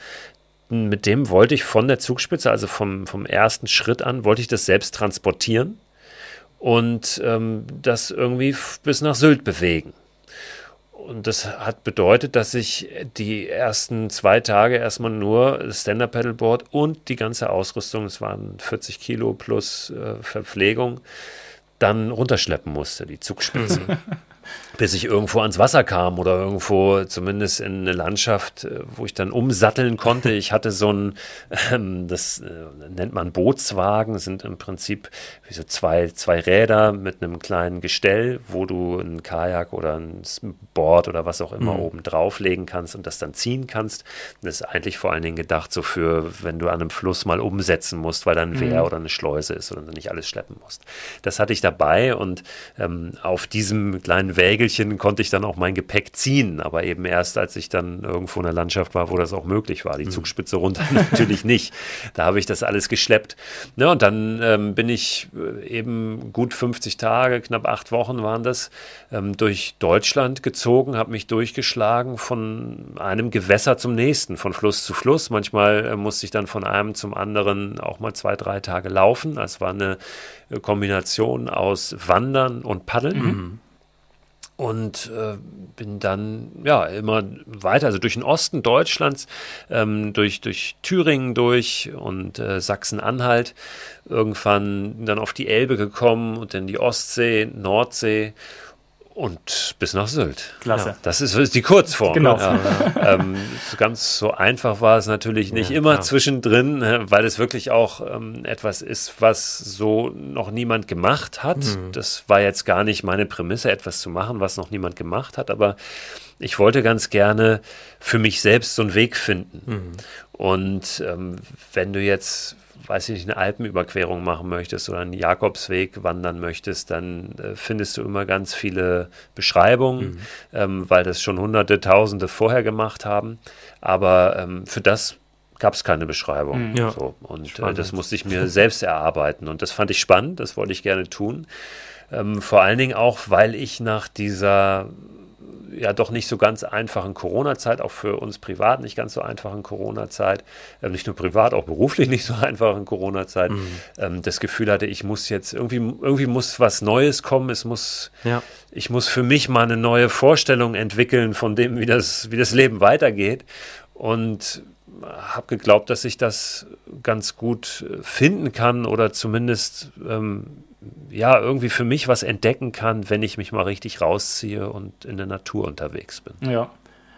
mit dem wollte ich von der Zugspitze, also vom, vom ersten Schritt an, wollte ich das selbst transportieren und ähm, das irgendwie bis nach Sylt bewegen. Und das hat bedeutet, dass ich die ersten zwei Tage erstmal nur Stand-Up-Pedalboard und die ganze Ausrüstung, es waren 40 Kilo plus äh, Verpflegung, dann runterschleppen musste, die Zugspitze. bis ich irgendwo ans Wasser kam oder irgendwo zumindest in eine Landschaft, äh, wo ich dann umsatteln konnte. Ich hatte so ein, ähm, das äh, nennt man Bootswagen, sind im Prinzip wie so zwei, zwei Räder mit einem kleinen Gestell, wo du ein Kajak oder ein Board oder was auch immer mhm. oben drauflegen kannst und das dann ziehen kannst. Das ist eigentlich vor allen Dingen gedacht so für, wenn du an einem Fluss mal umsetzen musst, weil da ein Wehr mhm. oder eine Schleuse ist oder du nicht alles schleppen musst. Das hatte ich dabei und ähm, auf diesem kleinen Wägelchen konnte ich dann auch mein Gepäck ziehen, aber eben erst, als ich dann irgendwo in der Landschaft war, wo das auch möglich war. Die mhm. Zugspitze runter natürlich nicht. Da habe ich das alles geschleppt. Ja, und dann ähm, bin ich äh, eben gut 50 Tage, knapp acht Wochen waren das, ähm, durch Deutschland gezogen, habe mich durchgeschlagen von einem Gewässer zum nächsten, von Fluss zu Fluss. Manchmal äh, musste ich dann von einem zum anderen auch mal zwei, drei Tage laufen. Es war eine äh, Kombination aus Wandern und Paddeln. Mhm und äh, bin dann ja immer weiter, also durch den Osten Deutschlands, ähm, durch, durch Thüringen durch und äh, Sachsen-Anhalt, irgendwann dann auf die Elbe gekommen und dann die Ostsee, Nordsee und bis nach Sylt. Klasse. Ja, das ist, die Kurzform. Genau. Ja. ähm, ganz so einfach war es natürlich nicht ja, immer klar. zwischendrin, ne, weil es wirklich auch ähm, etwas ist, was so noch niemand gemacht hat. Mhm. Das war jetzt gar nicht meine Prämisse, etwas zu machen, was noch niemand gemacht hat, aber ich wollte ganz gerne für mich selbst so einen Weg finden. Mhm. Und ähm, wenn du jetzt weiß ich nicht, eine Alpenüberquerung machen möchtest oder einen Jakobsweg wandern möchtest, dann äh, findest du immer ganz viele Beschreibungen, mhm. ähm, weil das schon hunderte, tausende vorher gemacht haben. Aber ähm, für das gab es keine Beschreibung. Mhm. Ja. So. Und äh, das musste ich mir selbst erarbeiten. Und das fand ich spannend, das wollte ich gerne tun. Ähm, vor allen Dingen auch, weil ich nach dieser ja doch nicht so ganz einfachen Corona-Zeit, auch für uns privat nicht ganz so einfachen Corona-Zeit, äh, nicht nur privat, auch beruflich nicht so einfachen Corona-Zeit, mhm. ähm, das Gefühl hatte, ich muss jetzt irgendwie, irgendwie muss was Neues kommen, es muss, ja. ich muss für mich mal eine neue Vorstellung entwickeln von dem, wie das, wie das Leben weitergeht. Und habe geglaubt, dass ich das ganz gut äh, finden kann oder zumindest ähm, ja, irgendwie für mich was entdecken kann, wenn ich mich mal richtig rausziehe und in der Natur unterwegs bin. Ja.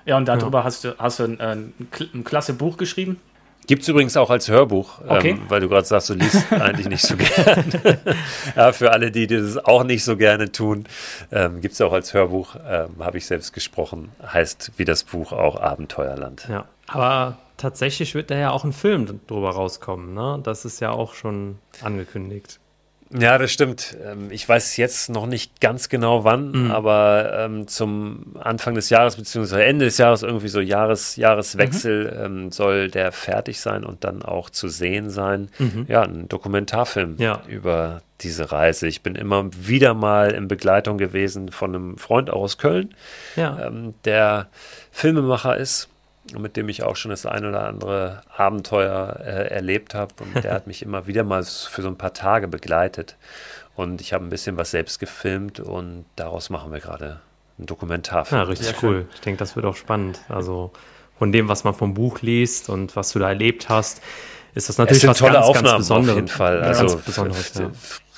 Ja, und darüber ja. hast du, hast du ein, ein, ein klasse Buch geschrieben. Gibt es übrigens auch als Hörbuch, ähm, okay. ähm, weil du gerade sagst, du liest eigentlich nicht so gerne. ja, für alle, die, die das auch nicht so gerne tun, ähm, gibt es auch als Hörbuch, ähm, habe ich selbst gesprochen, heißt wie das Buch auch Abenteuerland. Ja, aber tatsächlich wird da ja auch ein Film drüber rauskommen, ne? Das ist ja auch schon angekündigt. Ja, das stimmt. Ähm, ich weiß jetzt noch nicht ganz genau wann, mhm. aber ähm, zum Anfang des Jahres beziehungsweise Ende des Jahres, irgendwie so Jahres, Jahreswechsel, mhm. ähm, soll der fertig sein und dann auch zu sehen sein. Mhm. Ja, ein Dokumentarfilm ja. über diese Reise. Ich bin immer wieder mal in Begleitung gewesen von einem Freund aus Köln, ja. ähm, der Filmemacher ist mit dem ich auch schon das ein oder andere Abenteuer äh, erlebt habe. Und der hat mich immer wieder mal für so ein paar Tage begleitet. Und ich habe ein bisschen was selbst gefilmt und daraus machen wir gerade einen Dokumentarfilm. Ja, richtig cool. Ich denke, das wird auch spannend. Also von dem, was man vom Buch liest und was du da erlebt hast, ist das natürlich es sind was tolle ganz, Aufnahmen ganz Besonderes. auf jeden Fall. Also ja.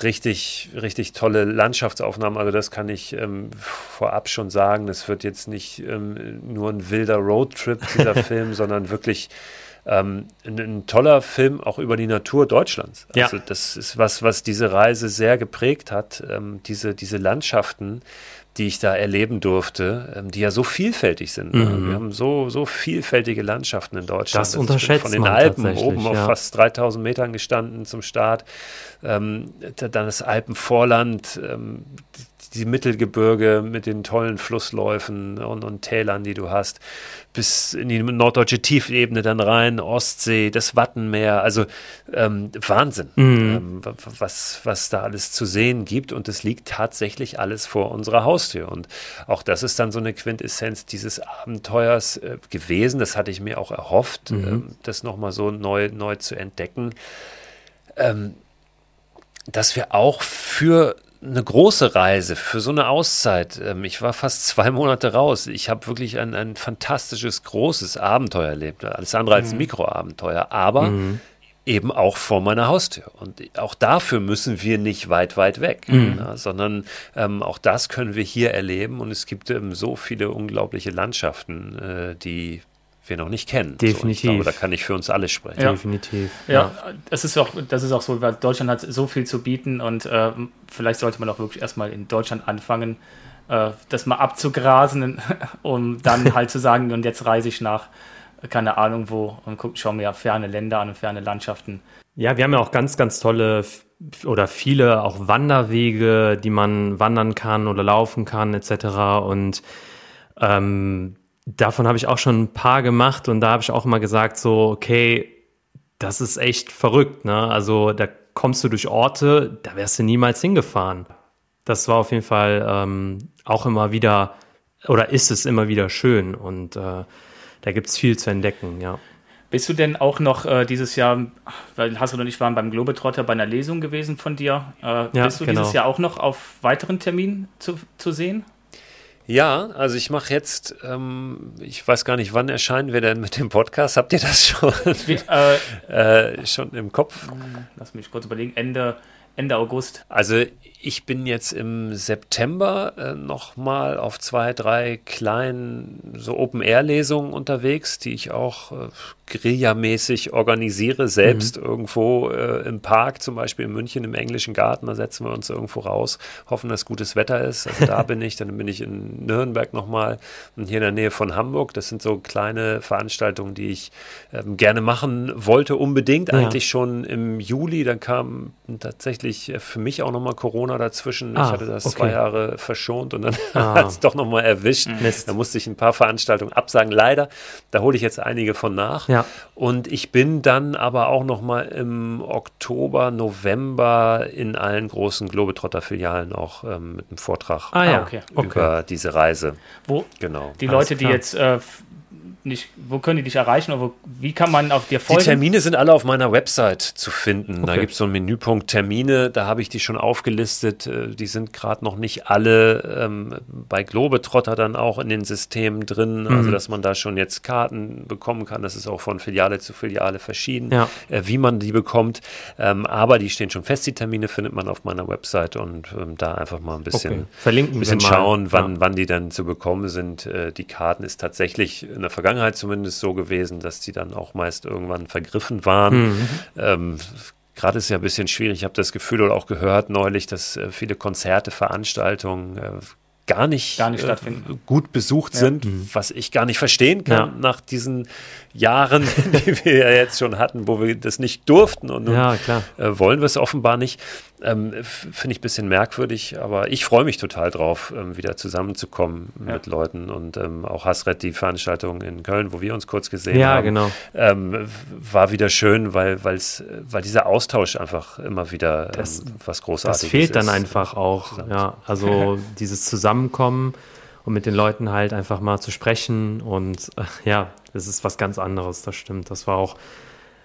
richtig, richtig tolle Landschaftsaufnahmen. Also das kann ich ähm, vorab schon sagen. Es wird jetzt nicht ähm, nur ein wilder Roadtrip dieser Film, sondern wirklich ähm, ein, ein, toller Film auch über die Natur Deutschlands. Also ja. das ist was, was diese Reise sehr geprägt hat. Ähm, diese, diese Landschaften die ich da erleben durfte, ähm, die ja so vielfältig sind. Ne? Mhm. Wir haben so, so vielfältige Landschaften in Deutschland. Das also unterschätzt Von den Alpen oben ja. auf fast 3000 Metern gestanden zum Start. Ähm, dann das Alpenvorland, ähm, die Mittelgebirge mit den tollen Flussläufen und, und Tälern, die du hast, bis in die norddeutsche Tiefebene dann rein, Ostsee, das Wattenmeer, also ähm, Wahnsinn, mhm. ähm, was, was da alles zu sehen gibt. Und es liegt tatsächlich alles vor unserer Haustür. Und auch das ist dann so eine Quintessenz dieses Abenteuers äh, gewesen, das hatte ich mir auch erhofft, mhm. ähm, das nochmal so neu, neu zu entdecken, ähm, dass wir auch für eine große Reise für so eine Auszeit. Ähm, ich war fast zwei Monate raus. Ich habe wirklich ein, ein fantastisches, großes Abenteuer erlebt. Alles andere als mhm. Mikroabenteuer, aber mhm. eben auch vor meiner Haustür. Und auch dafür müssen wir nicht weit, weit weg, mhm. ja, sondern ähm, auch das können wir hier erleben. Und es gibt ähm, so viele unglaubliche Landschaften, äh, die wir noch nicht kennen. Definitiv. So, ich glaube, da kann ich für uns alle sprechen. Ja. Definitiv. Ja, ja, das ist auch, das ist auch so, weil Deutschland hat so viel zu bieten und äh, vielleicht sollte man auch wirklich erstmal in Deutschland anfangen, äh, das mal abzugrasen, um dann halt zu sagen, und jetzt reise ich nach, keine Ahnung wo, und guck, schau mir ferne Länder an und ferne Landschaften. Ja, wir haben ja auch ganz, ganz tolle oder viele auch Wanderwege, die man wandern kann oder laufen kann, etc. Und ähm, davon habe ich auch schon ein paar gemacht und da habe ich auch immer gesagt, so, okay, das ist echt verrückt, ne? Also da kommst du durch Orte, da wärst du niemals hingefahren. Das war auf jeden Fall ähm, auch immer wieder, oder ist es immer wieder schön und äh, da gibt es viel zu entdecken, ja. Bist du denn auch noch äh, dieses Jahr, weil Hassel und ich waren beim Globetrotter bei einer Lesung gewesen von dir, äh, ja, bist du genau. dieses Jahr auch noch auf weiteren Terminen zu, zu sehen? Ja, also ich mache jetzt, ähm, ich weiß gar nicht, wann erscheinen wir denn mit dem Podcast? Habt ihr das schon, Wie, äh, äh, schon im Kopf? Lass mich kurz überlegen. Ende, Ende August. Also ich bin jetzt im September äh, nochmal auf zwei, drei kleinen so Open-Air-Lesungen unterwegs, die ich auch äh, Guerilla-mäßig organisiere, selbst mhm. irgendwo äh, im Park, zum Beispiel in München im englischen Garten, da setzen wir uns irgendwo raus, hoffen, dass gutes Wetter ist. Also da bin ich, dann bin ich in Nürnberg nochmal und hier in der Nähe von Hamburg. Das sind so kleine Veranstaltungen, die ich ähm, gerne machen wollte, unbedingt, ja. eigentlich schon im Juli. Dann kam tatsächlich äh, für mich auch nochmal Corona dazwischen. Ah, ich hatte das okay. zwei Jahre verschont und dann ah. hat es doch nochmal erwischt. Mist. Da musste ich ein paar Veranstaltungen absagen. Leider, da hole ich jetzt einige von nach. Ja. Und ich bin dann aber auch noch mal im Oktober, November in allen großen Globetrotter-Filialen auch ähm, mit einem Vortrag ah, ja. okay. über diese Reise. Wo genau. die Leute, die jetzt äh, nicht, wo können die dich erreichen oder wo, wie kann man auf dir folgen? Die Termine sind alle auf meiner Website zu finden. Okay. Da gibt es so einen Menüpunkt Termine, da habe ich die schon aufgelistet. Äh, die sind gerade noch nicht alle ähm, bei Globetrotter dann auch in den Systemen drin, mhm. also dass man da schon jetzt Karten bekommen kann. Das ist auch von Filiale zu Filiale verschieden, ja. äh, wie man die bekommt. Ähm, aber die stehen schon fest, die Termine findet man auf meiner Website und ähm, da einfach mal ein bisschen, okay. Verlinken ein bisschen schauen, wann, ja. wann die dann zu bekommen sind. Äh, die Karten ist tatsächlich in der Vergangenheit Vergangenheit zumindest so gewesen, dass die dann auch meist irgendwann vergriffen waren. Mhm. Ähm, Gerade ist ja ein bisschen schwierig. Ich habe das Gefühl oder auch gehört neulich, dass äh, viele Konzerte, Veranstaltungen äh, gar nicht, gar nicht äh, gut besucht ja. sind, mhm. was ich gar nicht verstehen kann ja. nach diesen Jahren, die wir ja jetzt schon hatten, wo wir das nicht durften und, ja, äh, wollen wir es offenbar nicht. Ähm, Finde ich ein bisschen merkwürdig, aber ich freue mich total drauf, ähm, wieder zusammenzukommen ja. mit Leuten und ähm, auch Hasret, die Veranstaltung in Köln, wo wir uns kurz gesehen ja, haben, genau. Ähm, war wieder schön, weil, weil's, weil dieser Austausch einfach immer wieder das, ähm, was Großartiges ist. Das fehlt dann einfach auch, ja, also dieses Zusammenkommen und mit den Leuten halt einfach mal zu sprechen und äh, ja, das ist was ganz anderes, das stimmt. Das war auch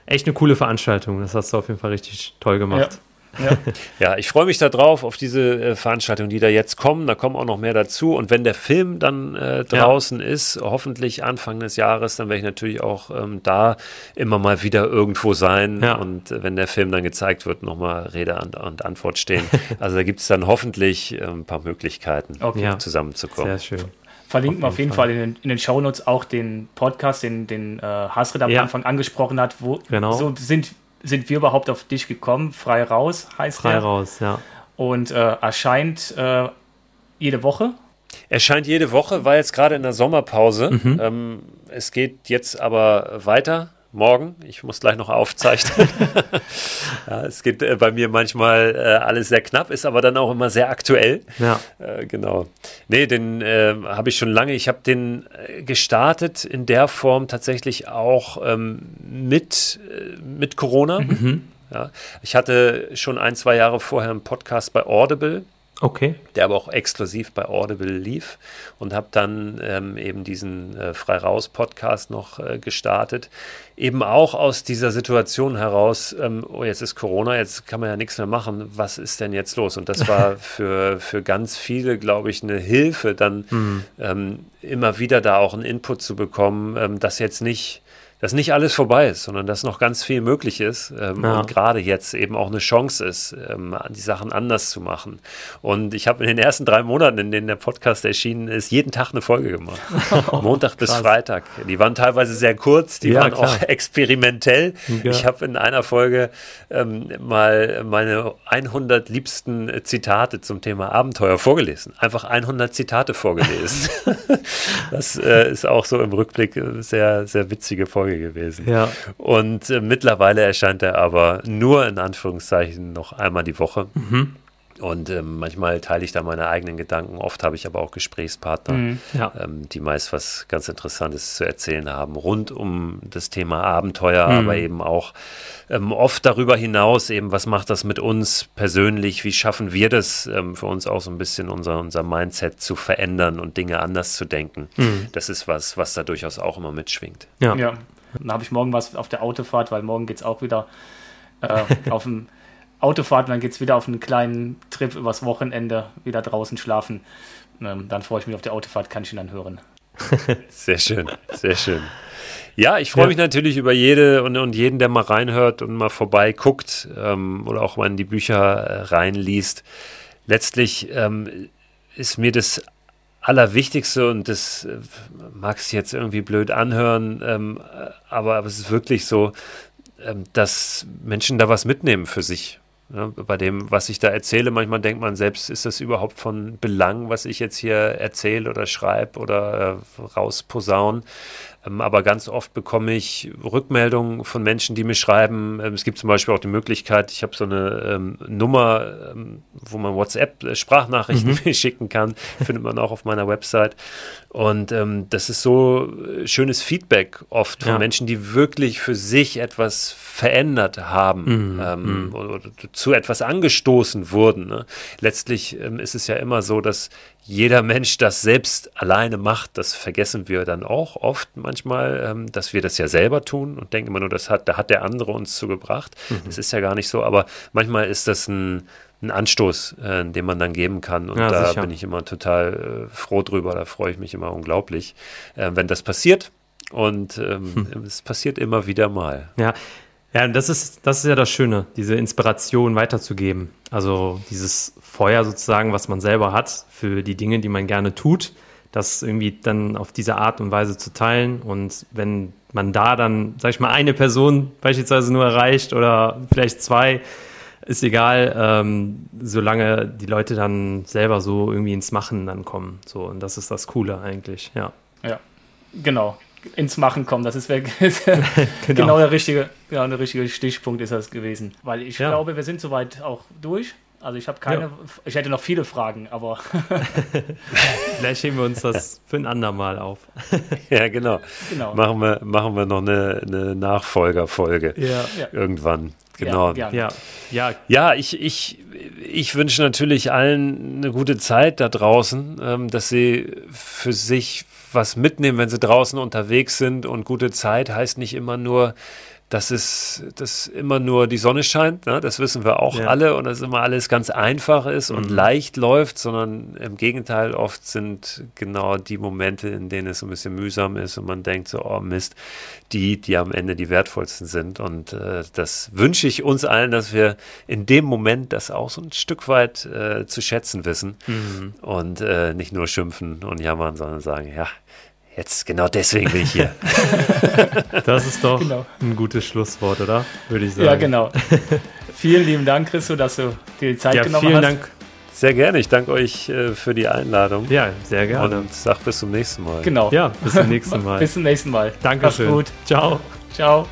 echt eine coole Veranstaltung. Das hast du auf jeden Fall richtig toll gemacht. Ja. Ja, ja ich freue mich darauf, auf diese äh, Veranstaltungen, die da jetzt kommen. Da kommen auch noch mehr dazu. Und wenn der Film dann äh, draußen ja. ist, hoffentlich Anfang des Jahres, dann werde ich natürlich auch ähm, da immer mal wieder irgendwo sein. Ja. Und äh, wenn der Film dann gezeigt wird, nochmal Rede und, und, Antwort stehen. Also da gibt es dann hoffentlich äh, ein paar Möglichkeiten, okay. zusammenzukommen. Sehr schön verlinken wir auf jeden Fall, Fall in, den, in den Shownotes auch den Podcast, den, den äh, Hasred am ja. Anfang angesprochen hat, wo genau. so sind sind wir überhaupt auf dich gekommen? Frei raus heißt Frei der. raus, ja. Und äh, erscheint äh, jede Woche. Erscheint jede Woche, war jetzt gerade in der Sommerpause. Mhm. Ähm, es geht jetzt aber weiter morgen. Ich muss gleich noch aufzeichnen. ja, es geht äh, bei mir manchmal äh, alles sehr knapp, ist aber dann auch immer sehr aktuell. Ja. Äh, genau. Nee, den äh, habe ich schon lange. Ich habe den äh, gestartet in der Form tatsächlich auch ähm, mit, äh, mit Corona. Mhm. Ja. Ich hatte schon ein, zwei Jahre vorher einen Podcast bei Audible. Okay. Der aber auch exklusiv bei Audible lief und habe dann ähm, eben diesen äh, Frei Raus Podcast noch äh, gestartet. Eben auch aus dieser Situation heraus, ähm, oh, jetzt ist Corona, jetzt kann man ja nichts mehr machen. Was ist denn jetzt los? Und das war für, für ganz viele, glaube ich, eine Hilfe, dann mhm. ähm, immer wieder da auch einen Input zu bekommen, ähm, dass jetzt nicht dass nicht alles vorbei ist, sondern dass noch ganz viel möglich ist ähm, ja. und gerade jetzt eben auch eine Chance ist, ähm, die Sachen anders zu machen. Und ich habe in den ersten drei Monaten, in denen der Podcast erschienen ist, jeden Tag eine Folge gemacht. Montag bis Freitag. Die waren teilweise sehr kurz, die ja, waren klar. auch experimentell. Ja. Ich habe in einer Folge ähm, mal meine 100 liebsten Zitate zum Thema Abenteuer vorgelesen. Einfach 100 Zitate vorgelesen. das äh, ist auch so im Rückblick sehr, sehr witzige Folge Folge gewesen. Ja. Und äh, mittlerweile erscheint er aber nur in Anführungszeichen noch einmal die Woche. Mhm. Und ähm, manchmal teile ich da meine eigenen Gedanken. Oft habe ich aber auch Gesprächspartner, mhm, ja. ähm, die meist was ganz Interessantes zu erzählen haben, rund um das Thema Abenteuer, mhm. aber eben auch ähm, oft darüber hinaus, eben, was macht das mit uns persönlich? Wie schaffen wir das, ähm, für uns auch so ein bisschen unser, unser Mindset zu verändern und Dinge anders zu denken? Mhm. Das ist was, was da durchaus auch immer mitschwingt. Ja. ja. Dann habe ich morgen was auf der Autofahrt, weil morgen geht es auch wieder äh, auf dem Autofahrt, dann geht es wieder auf einen kleinen Trip übers Wochenende, wieder draußen schlafen. Ähm, dann freue ich mich auf der Autofahrt, kann ich ihn dann hören. Sehr schön, sehr schön. Ja, ich freue ja. mich natürlich über jede und, und jeden, der mal reinhört und mal vorbeiguckt ähm, oder auch mal in die Bücher äh, reinliest. Letztlich ähm, ist mir das Allerwichtigste, und das äh, mag sich jetzt irgendwie blöd anhören, ähm, aber, es ist wirklich so, ähm, dass Menschen da was mitnehmen für sich. Ja, bei dem, was ich da erzähle, manchmal denkt man selbst, ist das überhaupt von Belang, was ich jetzt hier erzähle oder schreibe oder äh, rausposaun. Ähm, aber ganz oft bekomme ich Rückmeldungen von Menschen, die mir schreiben. Ähm, es gibt zum Beispiel auch die Möglichkeit, ich habe so eine ähm, Nummer, ähm, wo man WhatsApp-Sprachnachrichten mhm. schicken kann. Findet man auch auf meiner Website. Und ähm, das ist so äh, schönes Feedback oft von ja. Menschen, die wirklich für sich etwas verändert haben mhm. ähm, mhm. Oder, oder, zu etwas angestoßen wurden. Ne? Letztlich ist es ja immer so, dass jeder Mensch das selbst alleine macht. Das vergessen wir dann auch oft manchmal, ähm, dass wir das ja selber tun und denken immer nur, das hat, da hat der andere uns zugebracht. Mhm. Das ist ja gar nicht so, aber manchmal ist das ein, ein Anstoß, äh, den man dann geben kann. Und ja, da sicher. bin ich immer total äh, froh drüber. Da freue ich mich immer unglaublich, äh, wenn das passiert. Und ähm, hm. es passiert immer wieder mal. Ja, ja, das ist, das ist ja das Schöne, diese Inspiration weiterzugeben. Also dieses Feuer sozusagen, was man selber hat für die Dinge, die man gerne tut, das irgendwie dann auf diese Art und Weise zu teilen. Und wenn man da dann, sag ich mal, eine Person beispielsweise nur erreicht oder vielleicht zwei, ist egal, ähm, solange die Leute dann selber so irgendwie ins Machen dann kommen. So, und das ist das Coole eigentlich, ja. Ja, genau ins Machen kommen. Das ist genau. genau. der richtige, genau der richtige Stichpunkt ist das gewesen. Weil ich ja. glaube, wir sind soweit auch durch. Also ich habe keine, ja. ich hätte noch viele Fragen, aber vielleicht heben wir uns das für ein andermal auf. ja, genau. genau. Machen, wir, machen wir noch eine, eine Nachfolgerfolge ja. irgendwann. Genau. Ja, ja. ja. ja ich, ich, ich wünsche natürlich allen eine gute Zeit da draußen, ähm, dass sie für sich was mitnehmen, wenn sie draußen unterwegs sind. Und gute Zeit heißt nicht immer nur, dass es dass immer nur die Sonne scheint, ne? das wissen wir auch ja. alle und dass immer alles ganz einfach ist mhm. und leicht läuft, sondern im Gegenteil, oft sind genau die Momente, in denen es ein bisschen mühsam ist und man denkt so, oh Mist, die, die am Ende die wertvollsten sind. Und äh, das wünsche ich uns allen, dass wir in dem Moment das auch so ein Stück weit äh, zu schätzen wissen mhm. und äh, nicht nur schimpfen und jammern, sondern sagen, ja, Jetzt genau deswegen bin ich hier. das ist doch genau. ein gutes Schlusswort, oder? Würde ich sagen. Ja, genau. vielen lieben Dank, Christo, dass du dir die Zeit ja, genommen vielen hast. Dank. Sehr gerne. Ich danke euch äh, für die Einladung. Ja, sehr gerne. Und sag bis zum nächsten Mal. Genau. Ja, bis zum nächsten Mal. bis zum nächsten Mal. Dankeschön. Mach's gut. Ciao. Ciao.